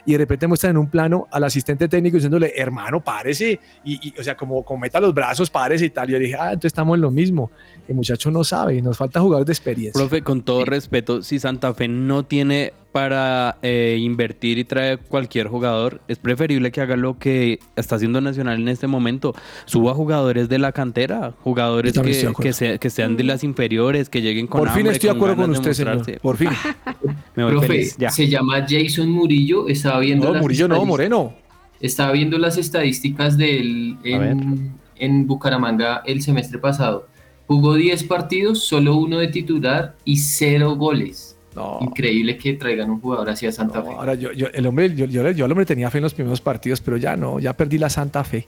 y de repente muestran en un plano al asistente técnico diciéndole, hermano, párese, y, y, o sea, como, como meta los brazos, párese y tal. Yo dije, ah, entonces estamos en lo mismo. El muchacho no sabe, nos falta jugadores de experiencia. Profe, con todo respeto, si Santa Fe no tiene para eh, invertir y traer cualquier jugador, es preferible que haga lo que está haciendo Nacional en este momento. Suba jugadores de la cantera, jugadores que, que, que sean de las inferiores, que lleguen con Por fin estoy de acuerdo con usted, señor. Por fin. *laughs* Me voy Profe, feliz. Ya. se llama Jason Murillo, estaba viendo No, las Murillo no, estadísticas- Moreno. Estaba viendo las estadísticas del en, en Bucaramanga el semestre pasado. Jugó 10 partidos, solo uno de titular y cero goles. No. Increíble que traigan un jugador hacia Santa No, Fe. ahora yo, yo- el hombre, yo, yo, yo al hombre tenía fe en los primeros partidos, pero ya no, ya perdí la santa fe.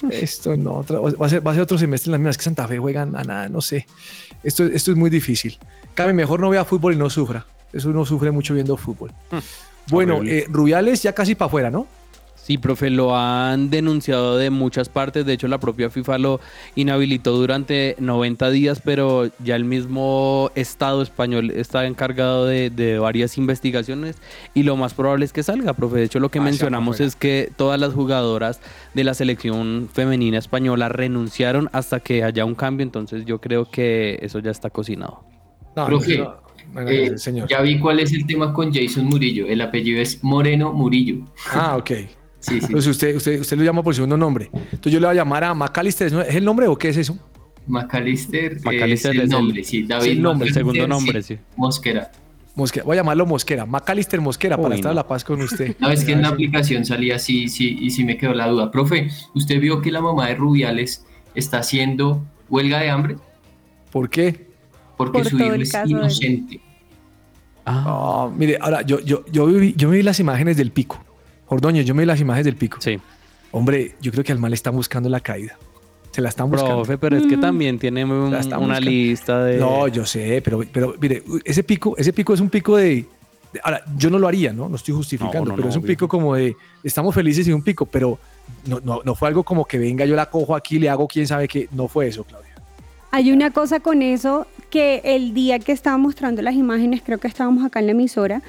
*laughs* Esto no, otra- va, a ser, va a ser otro semestre en las mismas que Santa Fe juegan a nada, no sé. Esto, esto es muy difícil. Cabe mejor no vea fútbol y no sufra. Eso uno sufre mucho viendo fútbol. Bueno, horrible. eh, Rubiales ya casi para afuera, ¿no? Sí, profe, lo han denunciado de muchas partes. De hecho, la propia FIFA lo inhabilitó durante 90 días, pero ya el mismo Estado español está encargado de, de varias investigaciones y lo más probable es que salga, profe. De hecho, lo que mencionamos es que todas las jugadoras de la selección femenina española renunciaron hasta que haya un cambio. Entonces, yo creo que eso ya está cocinado. No, Profe, no, no, no, Eh, señor. ya vi cuál es el tema con Jason Murillo. El apellido es Moreno Murillo. Ah, ok. Sí, sí. Entonces usted, usted, usted lo llama por segundo nombre. Entonces yo le voy a llamar a McAllister. ¿Es el nombre o qué es eso? McAllister, McAllister es el es el- nombre, sí. David el nombre, El segundo nombre, sí. Mosquera. Mosquera. Voy a llamarlo Mosquera. McAllister Mosquera para estar a la paz con usted. *laughs* No, es que en la aplicación salía así, sí, y sí me quedó la duda. Profe, ¿usted vio que la mamá de Rubiales está haciendo huelga de hambre? ¿Por qué? Porque Por su hijo es inocente. Ah, Ah, mire, ahora yo, yo, yo, vi, yo me vi las imágenes del pico. Ordóñez, yo me vi las imágenes del pico. sí. Hombre, yo creo que al mal están buscando la caída. Se la están buscando. Profe, pero es que también tiene un- una buscando. lista de... No, yo sé, pero, pero mire, ese pico, ese pico es un pico de. de- ahora, yo no lo haría, ¿no? No estoy justificando, No, no, pero no, es un obvio. pico como de. Estamos felices y un pico, pero no, no, no fue algo como que venga, yo la cojo aquí, le hago quién sabe qué. No fue eso, Claudia. Hay una cosa con eso que el día que estaba mostrando las imágenes, creo que estábamos acá en la emisora,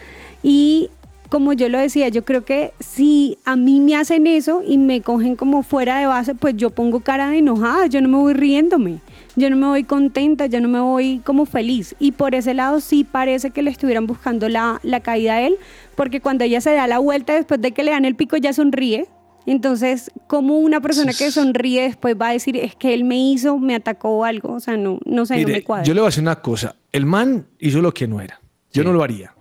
y como yo lo decía, yo creo que si a mí me hacen eso y me cogen como fuera de base, pues yo pongo cara de enojada, yo no me voy riéndome, yo no me voy contenta, yo no me voy como feliz. Y por ese lado sí parece que le estuvieran buscando la, la caída a él, porque cuando ella se da la vuelta después de que le dan el pico ya sonríe. Entonces, como una persona que sonríe después va a decir, es que él me hizo, me atacó o algo? O sea, no, no sé, no Mire, me cuadra. yo le voy a decir una cosa. El man hizo lo que no era. Yo Sí. no lo haría.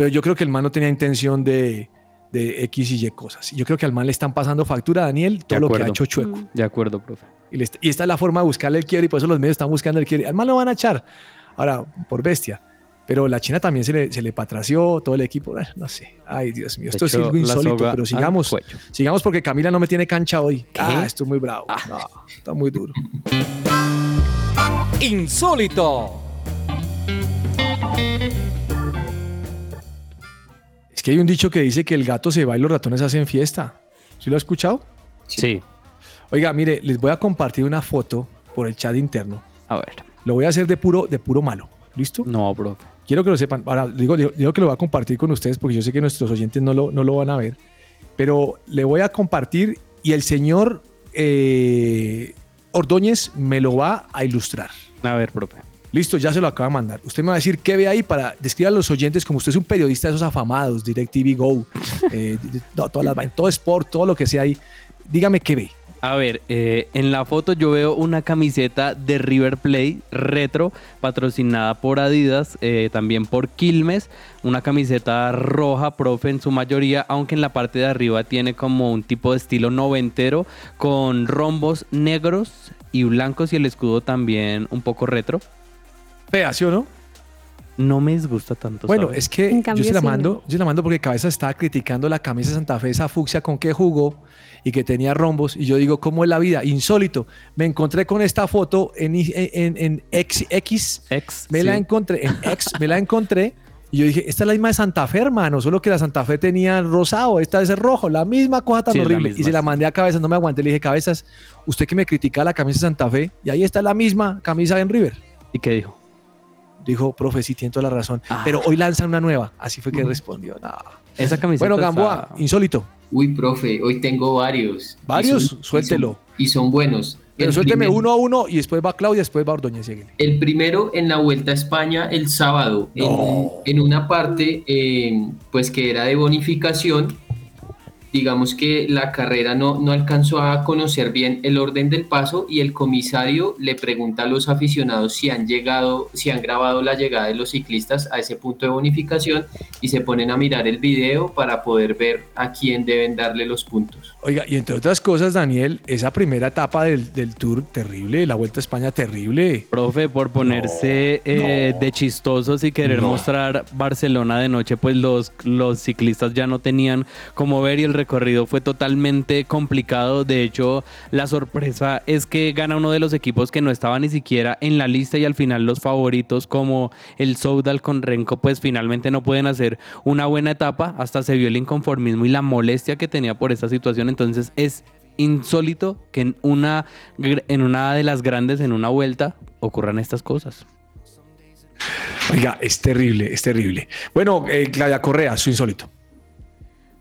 Pero yo creo que el man no tenía intención de, de X y Y cosas. Yo creo que al man le están pasando factura a Daniel todo lo que ha hecho chueco. Mm. De acuerdo, profe. Y, le est- y esta es la forma de buscarle el quiebre y por eso los medios están buscando el quiebre. Al man lo van a echar. Ahora, por bestia. Pero la China también se le, se le patració, todo el equipo. Bueno, no sé. Ay, Dios mío. Esto es algo insólito, pero sigamos. Sigamos porque Camila no me tiene cancha hoy. ¿Qué? Ah, esto es muy bravo. No, está muy duro. Insólito. Es que hay un dicho que dice que el gato se va y los ratones hacen fiesta. ¿Sí lo ha escuchado? Sí. Oiga, mire, les voy a compartir una foto por el chat interno. A ver. Lo voy a hacer de puro, de puro malo. ¿Listo? No, profe. Quiero que lo sepan. Ahora, digo, digo, digo que lo voy a compartir con ustedes porque yo sé que nuestros oyentes no lo, no lo van a ver. Pero le voy a compartir y el señor eh, Ordóñez me lo va a ilustrar. A ver, profe. Listo, ya se lo acaba de mandar. Usted me va a decir qué ve ahí para describir a los oyentes como usted es un periodista de esos afamados, DirecTV Go, eh, *laughs* no, todas las todo sport, todo lo que sea ahí. Dígame qué ve. A ver, eh, en la foto yo veo una camiseta de River Plate retro, patrocinada por Adidas, eh, también por Quilmes, una camiseta roja, profe, en su mayoría, aunque en la parte de arriba tiene como un tipo de estilo noventero, con rombos negros y blancos y el escudo también un poco retro. Fea, ¿sí o no? No me disgusta tanto. Bueno, es que yo se la sí. mando, yo se la mando porque Cabeza estaba criticando la camisa de Santa Fe, esa fucsia con que jugó y que tenía rombos. Y yo digo, ¿cómo es la vida? Insólito. Me encontré con esta foto en, en, en X, X. Ex, Me sí. la encontré, en X, me la encontré. Y yo dije, esta es la misma de Santa Fe, hermano, solo que la Santa Fe tenía rosado, esta es rojo, la misma cosa tan Sí, horrible. y se la mandé a Cabezas, no me aguanté, le dije, Cabezas, usted que me critica la camisa de Santa Fe, y ahí está la misma camisa en River. ¿Y qué dijo? Dijo, profe, sí, tiene toda la razón. Ah. Pero hoy lanzan una nueva. Así fue que respondió. No. Esa camiseta Bueno, Gamboa, está- insólito. Uy, profe, hoy tengo varios. Y ¿Varios? y Suéltelo. son- Y son, buenos. Pero El suélteme primero- uno a uno y después va Claudia, después va Ordóñez. síguele. El primero en la Vuelta a España el sábado, en una parte eh, pues que era de bonificación, digamos que la carrera no, no alcanzó a conocer bien el orden del paso y el comisario le pregunta a los aficionados si han llegado, si han grabado la llegada de los ciclistas a ese punto de bonificación y se ponen a mirar el video para poder ver a quién deben darle los puntos. Oiga, y entre otras cosas, Daniel, esa primera etapa del, del Tour terrible, la Vuelta a España terrible. Profe, por ponerse eh, de chistosos y querer mostrar Barcelona de noche, pues los, los ciclistas ya no tenían como ver y el recorrido fue totalmente complicado. De hecho, la sorpresa es que gana uno de los equipos que no estaba ni siquiera en la lista y al final los favoritos como el Soudal con Renko, pues finalmente no pueden hacer una buena etapa. Hasta se vio el inconformismo y la molestia que tenía por esta situación. Entonces es insólito que en una, en una de las grandes, en una vuelta, ocurran estas cosas. Oiga, es terrible, es terrible. Bueno, eh, Claudia Correa, su insólito.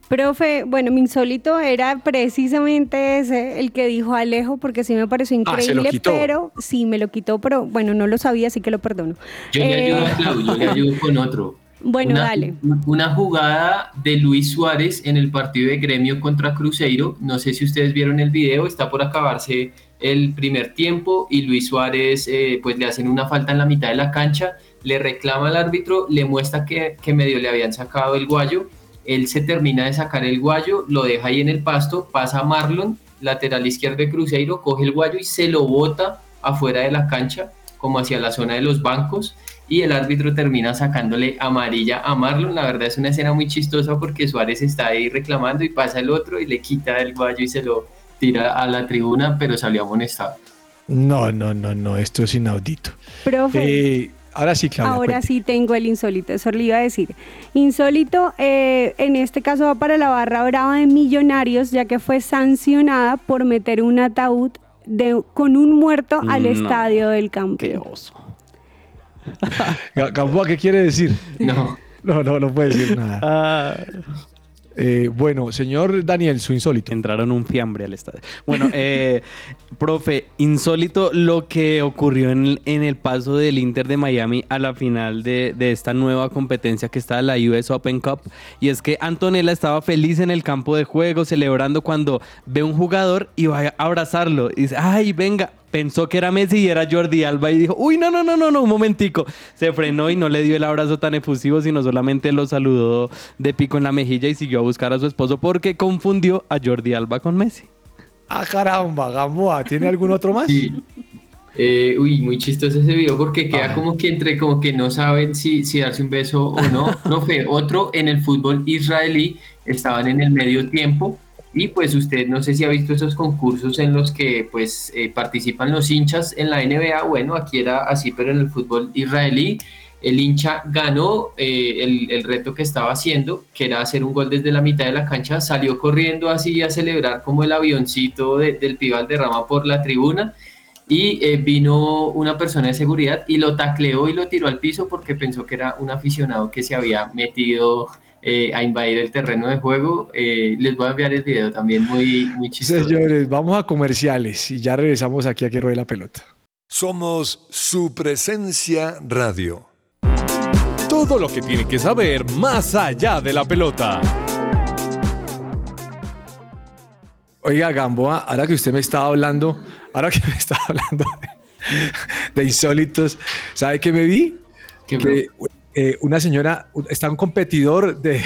Profe, bueno, mi insólito era precisamente ese, el que dijo Alejo, porque sí me pareció Ah, se lo increíble, quitó. pero sí me lo quitó, pero bueno, no lo sabía, así que lo perdono. Yo le Eh, ayudo a Clau, yo le *laughs* ayudo con otro. Bueno, una, dale. Una jugada de Luis Suárez en el partido de gremio contra Cruzeiro. No sé si ustedes vieron el video, está por acabarse el primer tiempo y Luis Suárez eh, pues le hacen una falta en la mitad de la cancha, le reclama al árbitro, le muestra que, que medio le habían sacado el guayo, él se termina de sacar el guayo, lo deja ahí en el pasto, pasa a Marlon, lateral izquierdo de Cruzeiro, coge el guayo y se lo bota afuera de la cancha, como hacia la zona de los bancos y el árbitro termina sacándole amarilla a Marlon. La verdad es una escena muy chistosa porque Suárez está ahí reclamando y pasa el otro y le quita el guayo y se lo tira a la tribuna, pero salió amonestado. No, no, no, no, esto es inaudito. Profe. Eh, ahora sí, Claudia. Ahora cuente. sí tengo el insólito, eso le iba a decir. Insólito, eh, en este caso va para la barra brava de Millonarios, ya que fue sancionada por meter un ataúd de, con un muerto al No, estadio del campo. Qué oso. Ga- Gamboa, ¿qué quiere decir? No, *laughs* No, no, no puede decir nada. Ah, Eh, bueno, señor Daniel, su insólito. entraron un fiambre al estadio. Bueno, eh, *laughs* profe, insólito lo que ocurrió en el, en el paso del Inter de Miami a la final de, de esta nueva competencia que está la US Open Cup. Y es que Antonella estaba feliz en el campo de juego, celebrando cuando ve un jugador y va a abrazarlo. Y dice, ay, venga. Pensó que era Messi y era Jordi Alba y dijo, uy, no, no, no, no, no, un momentico. Se frenó y no le dio el abrazo tan efusivo, sino solamente lo saludó de pico en la mejilla y siguió a buscar a su esposo porque confundió a Jordi Alba con Messi. Ah, caramba, Gamboa, ¿tiene algún otro más? sí. Eh, uy, muy chistoso ese video porque queda Ah. como que entre como que no saben si, si darse un beso o no. *laughs* No fue otro en el fútbol israelí, estaban en el medio tiempo y pues usted no sé si ha visto esos concursos en los que pues eh, participan los hinchas en la NBA, bueno, aquí era así, pero en el fútbol israelí el hincha ganó eh, el, el reto que estaba haciendo, que era hacer un gol desde la mitad de la cancha, salió corriendo así a celebrar como el avioncito de- del Pibal derrama por la tribuna. Y eh, vino una persona de seguridad y lo tacleó y lo tiró al piso porque pensó que era un aficionado que se había metido eh, a invadir el terreno de juego. Eh, les voy a enviar el video también muy, muy chistoso. Señores, vamos a comerciales y ya regresamos aquí a que ruede la pelota. Somos su presencia radio. Todo lo que tiene que saber más allá de la pelota. Oiga, Gamboa, ahora que usted me estaba hablando, ahora que me estaba hablando de, de insólitos, ¿sabe qué me vi? ¿Qué que eh, una señora, está un competidor *laughs* de,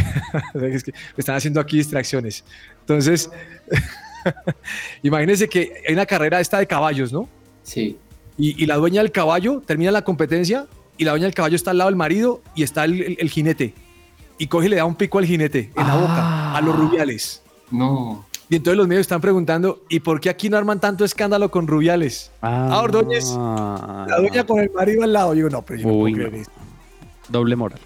es que me están haciendo aquí distracciones. Entonces, *laughs* imagínense que hay una carrera esta de caballos, ¿no? Sí. Y, y la dueña del caballo termina la competencia y la dueña del caballo está al lado del marido y está el, el- el jinete. Y coge y le da un pico al jinete en la boca, a los rubiales. No. Y entonces los medios están preguntando, ¿y por qué aquí no arman tanto escándalo con rubiales? Ah, Ordóñez, la dueña con el marido al lado. Yo digo, no, pero yo no Uy, puedo no. creer esto. Doble moral.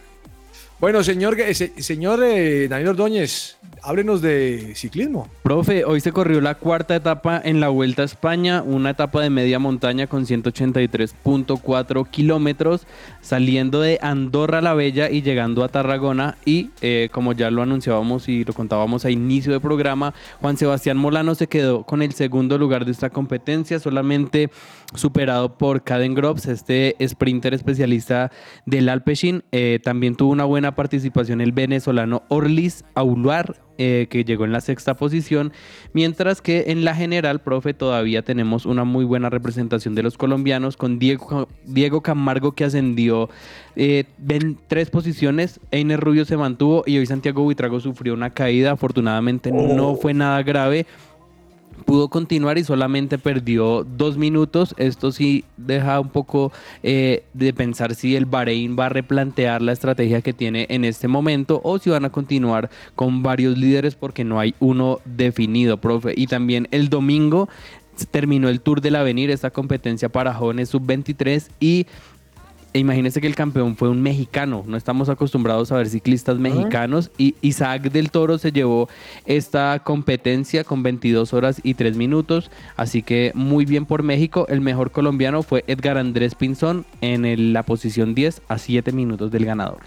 Bueno, señor, eh, se- señor eh, Daniel Ordóñez, háblenos de ciclismo. Profe, hoy se corrió la cuarta etapa en la Vuelta a España, una etapa de media montaña con 183.4 kilómetros, saliendo de Andorra la Bella y llegando a Tarragona. Y eh, como ya lo anunciábamos y lo contábamos a inicio de programa, Juan Sebastián Molano se quedó con el segundo lugar de esta competencia, solamente superado por Caden Groves, este sprinter especialista del Alpecin. Eh, también tuvo una buena participación el venezolano Orlis Auluar, eh, que llegó en la sexta posición, mientras que en la general, profe, todavía tenemos una muy buena representación de los colombianos con Diego, Diego Camargo que ascendió eh, ven tres posiciones, Einer Rubio se mantuvo y hoy Santiago Buitrago sufrió una caída, afortunadamente no fue nada grave, pudo continuar y solamente perdió dos minutos. Esto sí deja un poco eh, de pensar si el Bahrein va a replantear la estrategia que tiene en este momento o si van a continuar con varios líderes porque no hay uno definido, profe. Y también el domingo terminó el Tour del Avenir, esta competencia para jóvenes sub-23 y e imagínense que el campeón fue un mexicano. No estamos acostumbrados a ver ciclistas mexicanos. Y Isaac del Toro se llevó esta competencia con 22 horas y 3 minutos. Así que muy bien por México. El mejor colombiano fue Edgar Andrés Pinzón en el- la posición 10 a 7 minutos del ganador.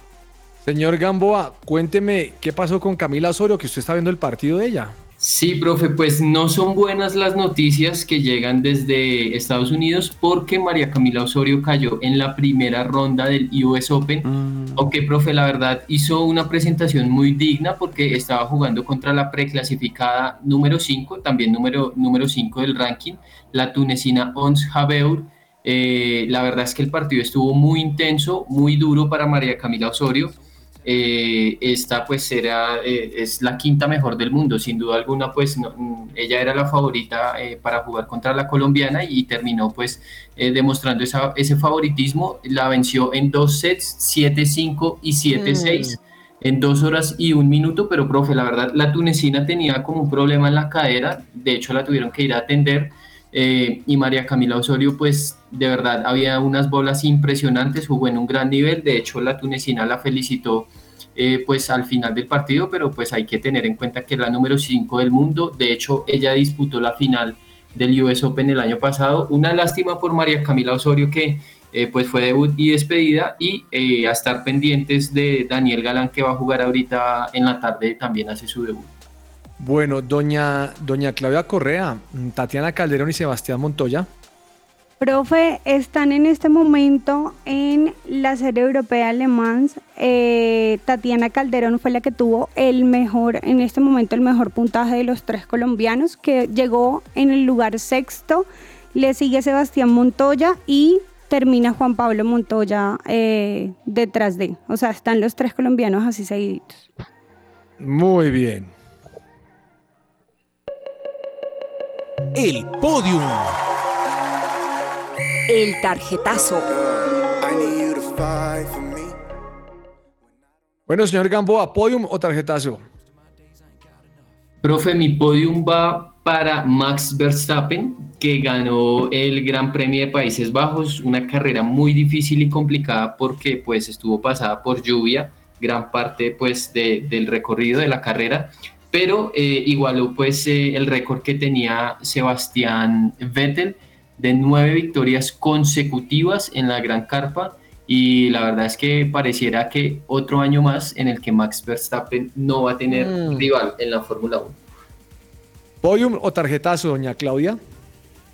Señor Gamboa, cuénteme qué pasó con Camila Osorio, que usted está viendo el partido de ella. Sí, profe, pues no son buenas las noticias que llegan desde Estados Unidos porque María Camila Osorio cayó en la primera ronda del US Open. Aunque, profe, la verdad hizo una presentación muy digna porque estaba jugando contra la preclasificada número 5, también número, número 5 del ranking, la tunecina Ons Jabeur. Eh, la verdad es que el partido estuvo muy intenso, muy duro para María Camila Osorio. Eh, esta pues era, eh, es la quinta mejor del mundo, sin duda alguna pues no- mm, ella era la favorita eh, para jugar contra la colombiana y terminó pues demostrando esa- ese favoritismo, la venció en dos sets, 7-5 y 7-6 en dos horas y un minuto, pero profe, la verdad la tunecina tenía como un problema en la cadera, de hecho la tuvieron que ir a atender eh, y María Camila Osorio, pues de verdad había unas bolas impresionantes, jugó en un gran nivel. De hecho, la tunecina la felicitó eh, pues al final del partido, pero pues hay que tener en cuenta que es la número 5 del mundo. De hecho, ella disputó la final del US Open el año pasado. Una lástima por María Camila Osorio que eh, pues fue debut y despedida y eh, a estar pendientes de Daniel Galán que va a jugar ahorita en la tarde también hace su debut. Bueno, doña, doña Claudia Correa, mm, Tatiana Calderón y Sebastián Montoya. Profe, están en este momento en la serie europea Le Mans. Eh, Tatiana Calderón fue la que tuvo el mejor, en este momento el mejor puntaje de los tres colombianos, que llegó en el lugar sexto. Le sigue Sebastián Montoya y termina Juan Pablo Montoya eh, detrás de. O sea, están los tres colombianos así seguiditos. Muy bien. El podium. El tarjetazo. Bueno, señor Gamboa, podium o tarjetazo. Profe, mi podium va para Max Verstappen, que ganó el Gran Premio de Países Bajos, una carrera muy difícil y complicada porque pues estuvo pasada por lluvia, gran parte pues de- del recorrido de la carrera, pero eh, igualó pues eh, el récord que tenía Sebastián Vettel de nueve victorias consecutivas en la Gran Carpa y la verdad es que pareciera que otro año más en el que Max Verstappen no va a tener Mm. rival en la Fórmula 1. Podium o tarjetazo, doña Claudia.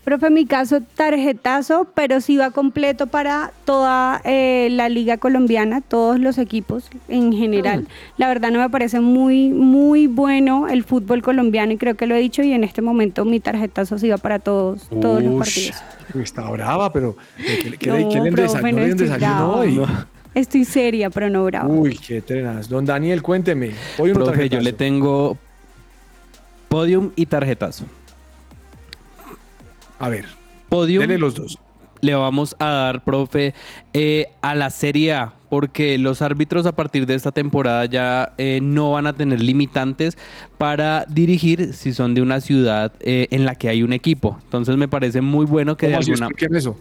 Profe, en mi caso, tarjetazo, pero sí va completo para toda eh, la liga colombiana, todos los equipos en general. La verdad no me parece muy, muy bueno el fútbol colombiano y creo que lo he dicho y en este momento mi tarjetazo sí va para todos, todos los partidos. Está brava, pero ¿qué, qué, qué, No, qué le desayuno? no ¿Le estoy hoy? seria, pero no brava. Uy, qué trenas. Don Daniel, cuénteme. O Profe, yo le tengo podium y tarjetazo. A ver, Podium. dele los dos. le vamos a dar, profe, eh, a la Serie A, porque los árbitros a partir de esta temporada ya eh, no van a tener limitantes para dirigir si son de una ciudad eh, en la que hay un equipo. Entonces me parece muy bueno que de ¿Cómo así? alguna... Eso?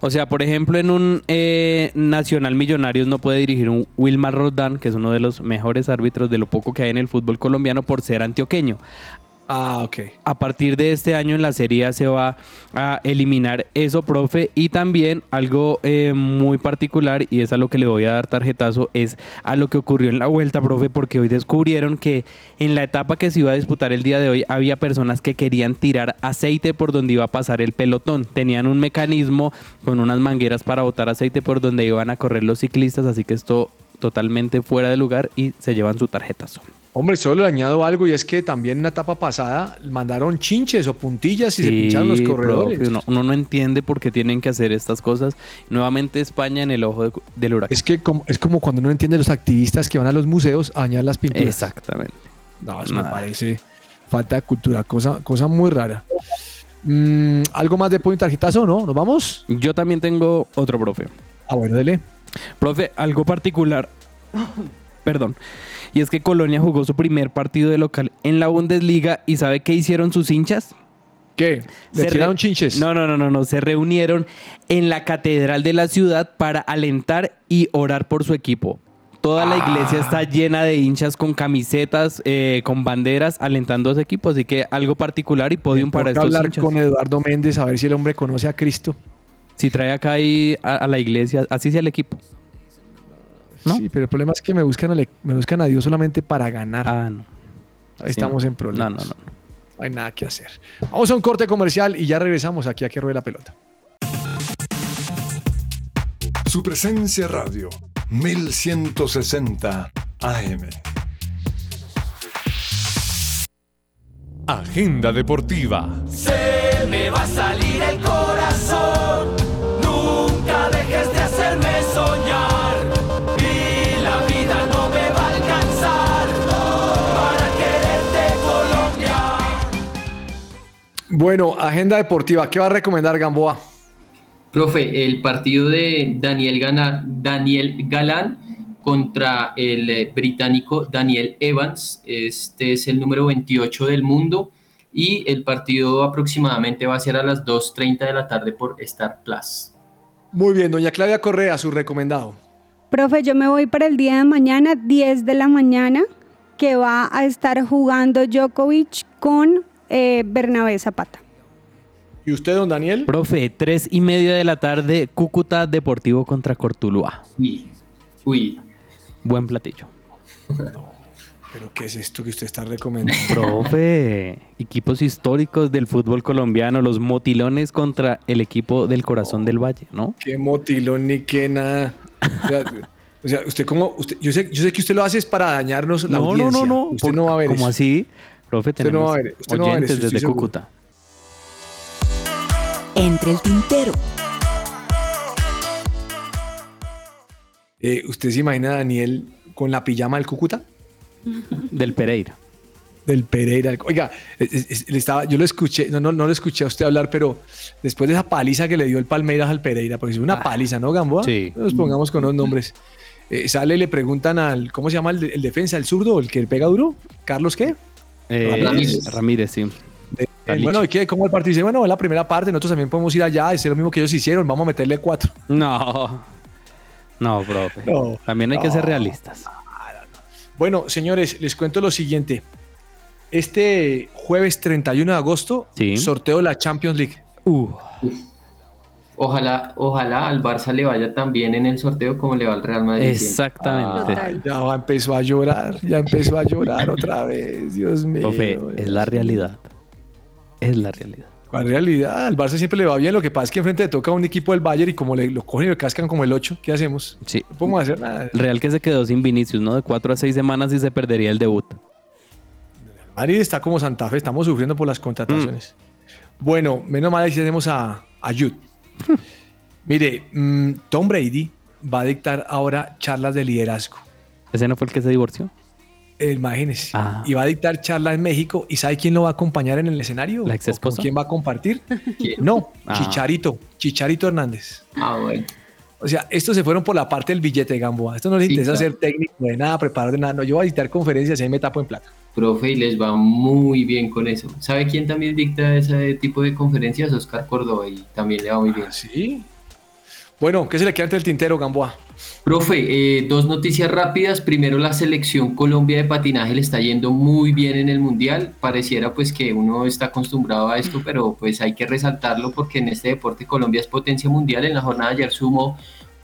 O sea, por ejemplo, en un eh, Nacional Millonarios no puede dirigir un Wilmar Roldán, que es uno de los mejores árbitros de lo poco que hay en el fútbol colombiano por ser antioqueño. Ah, ok. A partir de este año en la Serie se va a eliminar eso, profe. Y también algo eh, muy particular, y es a lo que le voy a dar tarjetazo, es a lo que ocurrió en la vuelta, profe, porque hoy descubrieron que en la etapa que se iba a disputar el día de hoy había personas que querían tirar aceite por donde iba a pasar el pelotón. Tenían un mecanismo con unas mangueras para botar aceite por donde iban a correr los ciclistas, así que esto totalmente fuera de lugar y se llevan su tarjetazo. Hombre, solo le añado algo y es que también en la etapa pasada mandaron chinches o puntillas y se pincharon los corredores. uno, uno no entiende por qué tienen que hacer estas cosas. Nuevamente España en el ojo de- del huracán. Es que como, es como cuando uno entiende los activistas que van a los museos a dañar las pinturas. Exactamente. No, eso me Nada. parece falta de cultura, cosa, cosa muy rara. Mm, ¿Algo más de y tarjetazo, no? ¿Nos vamos? Yo también tengo otro profe. Ah, bueno, dele. Profe, algo particular. *laughs* Perdón. Y es que Colonia jugó su primer partido de local en la Bundesliga y ¿sabe qué hicieron sus hinchas? ¿Qué? ¿Le Se tiraron chinches? No, no, no, no, no. Se reunieron en la catedral de la ciudad para alentar y orar por su equipo. Toda la iglesia Ah. está llena de hinchas con camisetas, eh, con banderas, alentando a su equipo. Así que algo particular y podium para estos hablar hinchas. con Eduardo Méndez a ver si el hombre conoce a Cristo. Si trae acá ahí a, a la iglesia, así sea el equipo. ¿No? Sí, pero el problema es que me buscan, a, me buscan a Dios solamente para ganar. Ah, no. Ahí estamos en problemas. No, no, no. No hay nada que hacer. Vamos a un corte comercial y ya regresamos aquí a que ruede la pelota. Su presencia radio 1160 AM. Agenda deportiva. Se me va a salir Bueno, agenda deportiva. ¿Qué va a recomendar Gamboa? Profe, el partido de Daniel, Gana- Daniel Galán contra el eh, británico Daniel Evans. Este es el número 28 del mundo y el partido aproximadamente va a ser a las 2.30 de la tarde por Star Plus. Muy bien, doña Claudia Correa, su recomendado. Profe, yo me voy para el día de mañana, 10 de la mañana, que va a estar jugando Djokovic con eh, Bernabé Zapata. ¿Y usted, don Daniel? Profe, tres y media de la tarde, Cúcuta Deportivo contra Cortuluá. Uy, uy. Buen platillo. ¿Pero qué es esto que usted está recomendando? *laughs* Profe, equipos históricos del fútbol colombiano, los motilones contra el equipo del corazón del Valle, ¿no? qué motilón ni qué nada. O sea, o sea, usted como, usted, yo sé, yo sé que usted lo hace es para dañarnos la No, no, audiencia. no, no. Usted por- no va a ver ¿Cómo eso. así? Profe, no tenemos ver- no ver oyentes desde seguro. Cúcuta. Entre el tintero. Eh, ¿Usted se imagina a Daniel con la pijama del Cúcuta? Del Pereira. Del Pereira. Oiga, es- es- es- le estaba, yo lo escuché, no, no, no lo escuché a usted hablar, pero después de esa paliza que le dio el Palmeiras al Pereira, porque es una paliza, ¿no, Gamboa? Ah, Sí. Nos pongamos con los nombres. Eh, sale y le preguntan al, ¿cómo se llama el, el defensa, el zurdo, el que pega duro? ¿Carlos qué? Eh, Ramírez. Ramírez, sí. Eh, bueno, ¿y qué? ¿Cómo el partido? Dice, bueno, es la primera parte, nosotros también podemos ir allá, es lo mismo que ellos hicieron, vamos a meterle cuatro. No. No, profe. No. También hay que ser No. realistas. Bueno, señores, les cuento lo siguiente. Este jueves 31 de agosto, Sí. sorteo de la Champions League. Uh, Ojalá, ojalá al Barça le vaya tan bien en el sorteo como le va al Real Madrid. exactamente. Total. Ya va, empezó a llorar, ya empezó a llorar otra vez, Dios mío. Profe, es la realidad. Es la realidad. ¿Cuál realidad? Al Barça siempre le va bien, lo que pasa es que enfrente le toca a un equipo del Bayern y como le, lo cogen y lo cascan como el 8, ¿qué hacemos? Sí. No podemos hacer nada. El Real que se quedó sin Vinicius, ¿no? De cuatro a seis semanas y se perdería el debut. Madrid está como Santa Fe, estamos sufriendo por las contrataciones. Bueno, menos mal ahí tenemos a, a Jude. *laughs* Mire, mm, Tom Brady va a dictar ahora charlas de liderazgo. ¿Ese no fue el que se divorció? imagínese, Ah. y va a dictar charla en México. ¿Y sabe quién lo va a acompañar en el escenario? ¿La ¿O exesposa? ¿Con quién va a compartir? *laughs* ¿Quién? No, Ah. Chicharito, Chicharito Hernández. Ah, bueno. O sea, estos se fueron por la parte del billete, Gamboa. Esto no les Sí, interesa claro. ser técnico de nada, preparar de nada. No, yo voy a dictar conferencias y ahí me tapo en plata. Profe, y les va muy bien con eso. ¿Sabe quién también dicta ese tipo de conferencias? Oscar Córdoba, y también le va muy bien. Ah, Sí. Bueno, ¿qué se le queda entre el tintero, Gamboa? Profe, eh, dos noticias rápidas. Primero, la selección Colombia de patinaje le está yendo muy bien en el Mundial. Pareciera pues que uno está acostumbrado a esto, pero pues hay que resaltarlo porque en este deporte Colombia es potencia mundial. En la jornada de ayer sumó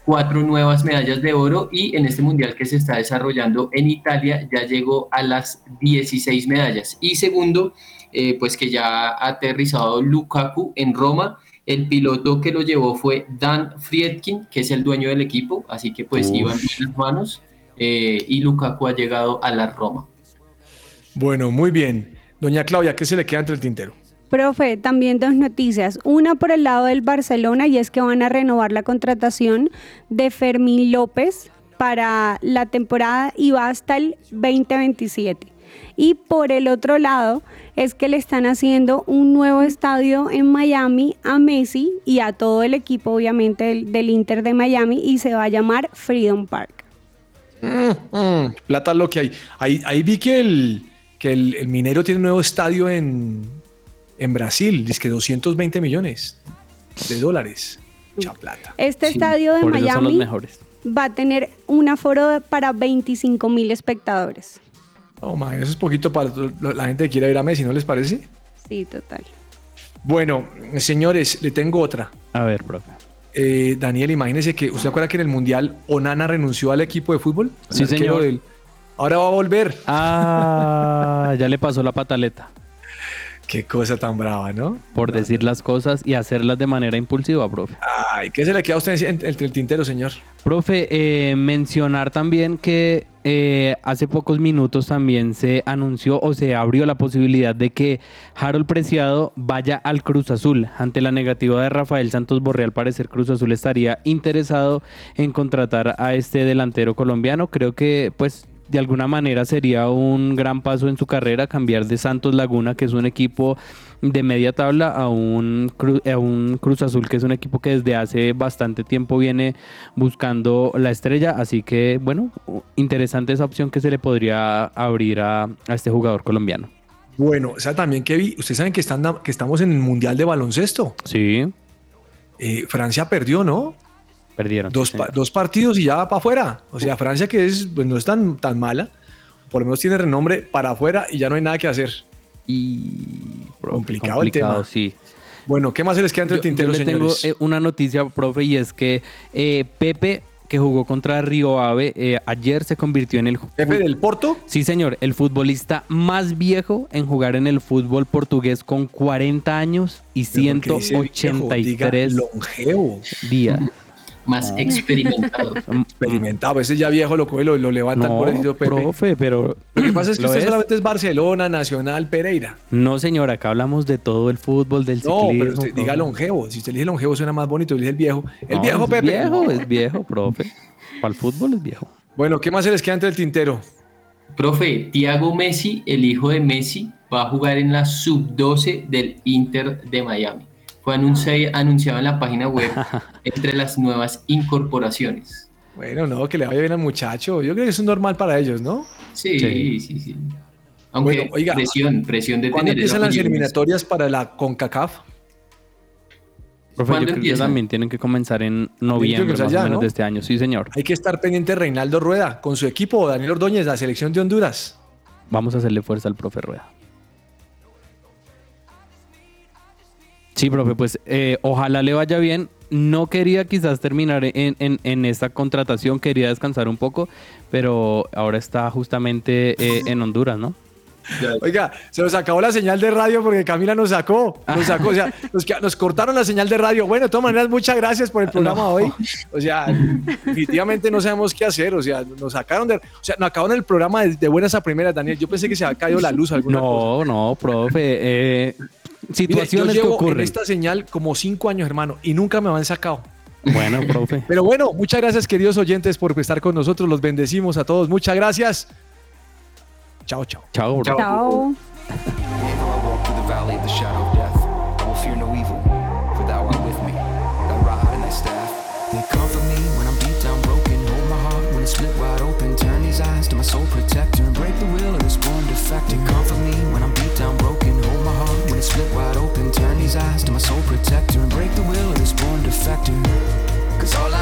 cuatro nuevas medallas de oro y en este Mundial que se está desarrollando en Italia ya llegó a las 16 medallas. Y segundo, eh, pues que ya ha aterrizado Lukaku en Roma. El piloto que lo llevó fue Dan Friedkin, que es el dueño del equipo, así que pues Uf. iban en las manos eh, y Lukaku ha llegado a la Roma. Bueno, muy bien. Doña Claudia, ¿qué se le queda entre el tintero? Profe, también dos noticias. Una por el lado del Barcelona y es que van a renovar la contratación de Fermín López para la temporada y va hasta el 2027. Y por el otro lado es que le están haciendo un nuevo estadio en Miami a Messi y a todo el equipo obviamente del, del Inter de Miami y se va a llamar Freedom Park. Mm, plata es lo que hay. Ahí, ahí vi que el, que el, el minero tiene un nuevo estadio en, en Brasil, dice que 220 millones de dólares. Mucha plata. Este Sí, estadio de Miami va a tener un aforo para 25 mil espectadores. Oh, man, eso es poquito para la gente que quiere ver a Messi, ¿no les parece? Sí, total. Bueno, señores, le tengo otra. A ver, profe. Eh, Daniel, imagínese que, ¿usted acuerda que en el Mundial Onana renunció al equipo de fútbol? Sí, señor. del- Ahora va a volver. Ah, ya le pasó la pataleta Qué cosa tan brava, ¿no? por decir las cosas y hacerlas de manera impulsiva, profe. Ay, ¿qué se le queda a usted en- entre el tintero, señor? Profe, eh, mencionar también que eh, hace pocos minutos también se anunció o se abrió la posibilidad de que Harold Preciado vaya al Cruz Azul. Ante la negativa de Rafael Santos Borré, al parecer Cruz Azul estaría interesado en contratar a este delantero colombiano. Creo que pues de alguna manera sería un gran paso en su carrera cambiar de Santos Laguna, que es un equipo de media tabla, a un, Cru- a un Cruz Azul, que es un equipo que desde hace bastante tiempo viene buscando la estrella. Así que, bueno, interesante esa opción que se le podría abrir a, a este jugador colombiano. Bueno, o sea, también que vi, ustedes saben que, están, que estamos en el Mundial de Baloncesto. Sí, Eh, Francia perdió, ¿no? Perdieron. Dos, sí, pa- señor. dos partidos y ya va para afuera. O sea, Francia que es, pues, no es tan, tan mala, por lo menos tiene renombre para afuera y ya no hay nada que hacer. Y profe, Complicado el tema. sí. Bueno, ¿qué más se les queda entre Yo- yo tintero, tengo señores? eh, una noticia, profe, y es que eh, Pepe, que jugó contra Río Ave, eh, ayer se convirtió en el... Pepe del Porto. Sí, señor, el futbolista más viejo en jugar en el fútbol portugués con 40 años y Pero ¿por qué dice viejo? Diga 183 longevo, días. *laughs* Más experimentado. Mm, *laughs* experimentado. Ese ya viejo lo coge lo, lo levanta el No, pobrecito Pepe. profe, pero... Lo que pasa es que *clears throat* ¿Lo usted es? solamente es Barcelona, Nacional, Pereira. No, señor, acá hablamos de todo el fútbol, del No, ciclismo. pero usted diga longevo. Si usted elige longevo suena más bonito, elige el viejo. El No, viejo es Pepe. viejo, es viejo, profe. Para el fútbol es viejo. Bueno, ¿qué más se les queda entre el tintero? Profe, Thiago Messi, el hijo de Messi, va a jugar en la sub-12 del Inter de Miami. Fue anunci- anunciado en la página web *laughs* entre las nuevas incorporaciones. Bueno, no, que le vaya bien al muchacho. Yo creo que eso es normal para ellos, ¿no? Sí, Sí. sí, sí. Aunque Bueno, oiga, presión, presión de ¿Cuándo tener empiezan las eliminatorias para la CONCACAF? Profe, yo ¿Cuándo creo que también tienen que comenzar en noviembre, más o menos ¿no? de este año. Sí, señor. Hay que estar pendiente de Reinaldo Rueda con su equipo, Daniel Ordóñez, la selección de Honduras. Vamos a hacerle fuerza al profe Rueda. Sí, profe, pues eh, ojalá le vaya bien. No quería quizás terminar en, en- en esta contratación, quería descansar un poco, pero ahora está justamente eh, en Honduras, ¿no? *laughs* Oiga, se nos acabó la señal de radio porque Camila nos sacó. Nos sacó, o sea, *laughs* nos, cortaron la señal de radio. Bueno, de todas maneras, muchas gracias por el programa No. hoy. O sea, definitivamente no sabemos qué hacer. O sea, nos sacaron de. O sea, nos acabaron el programa de, de buenas a primeras, Daniel. Yo pensé que se había caído la luz alguna cosa. No, no, profe. eh, situaciones Mire, yo llevo que ocurren. En esta señal como cinco años, hermano, y nunca me han sacado. Bueno, profe. *laughs* Pero bueno, muchas gracias, queridos oyentes, por estar con nosotros. Los bendecimos a todos. Muchas gracias. Chao, chao. Chao, bro. Chao. Split soul protector and break the these eyes to my soul protector and break the will of this born defector. Cause all I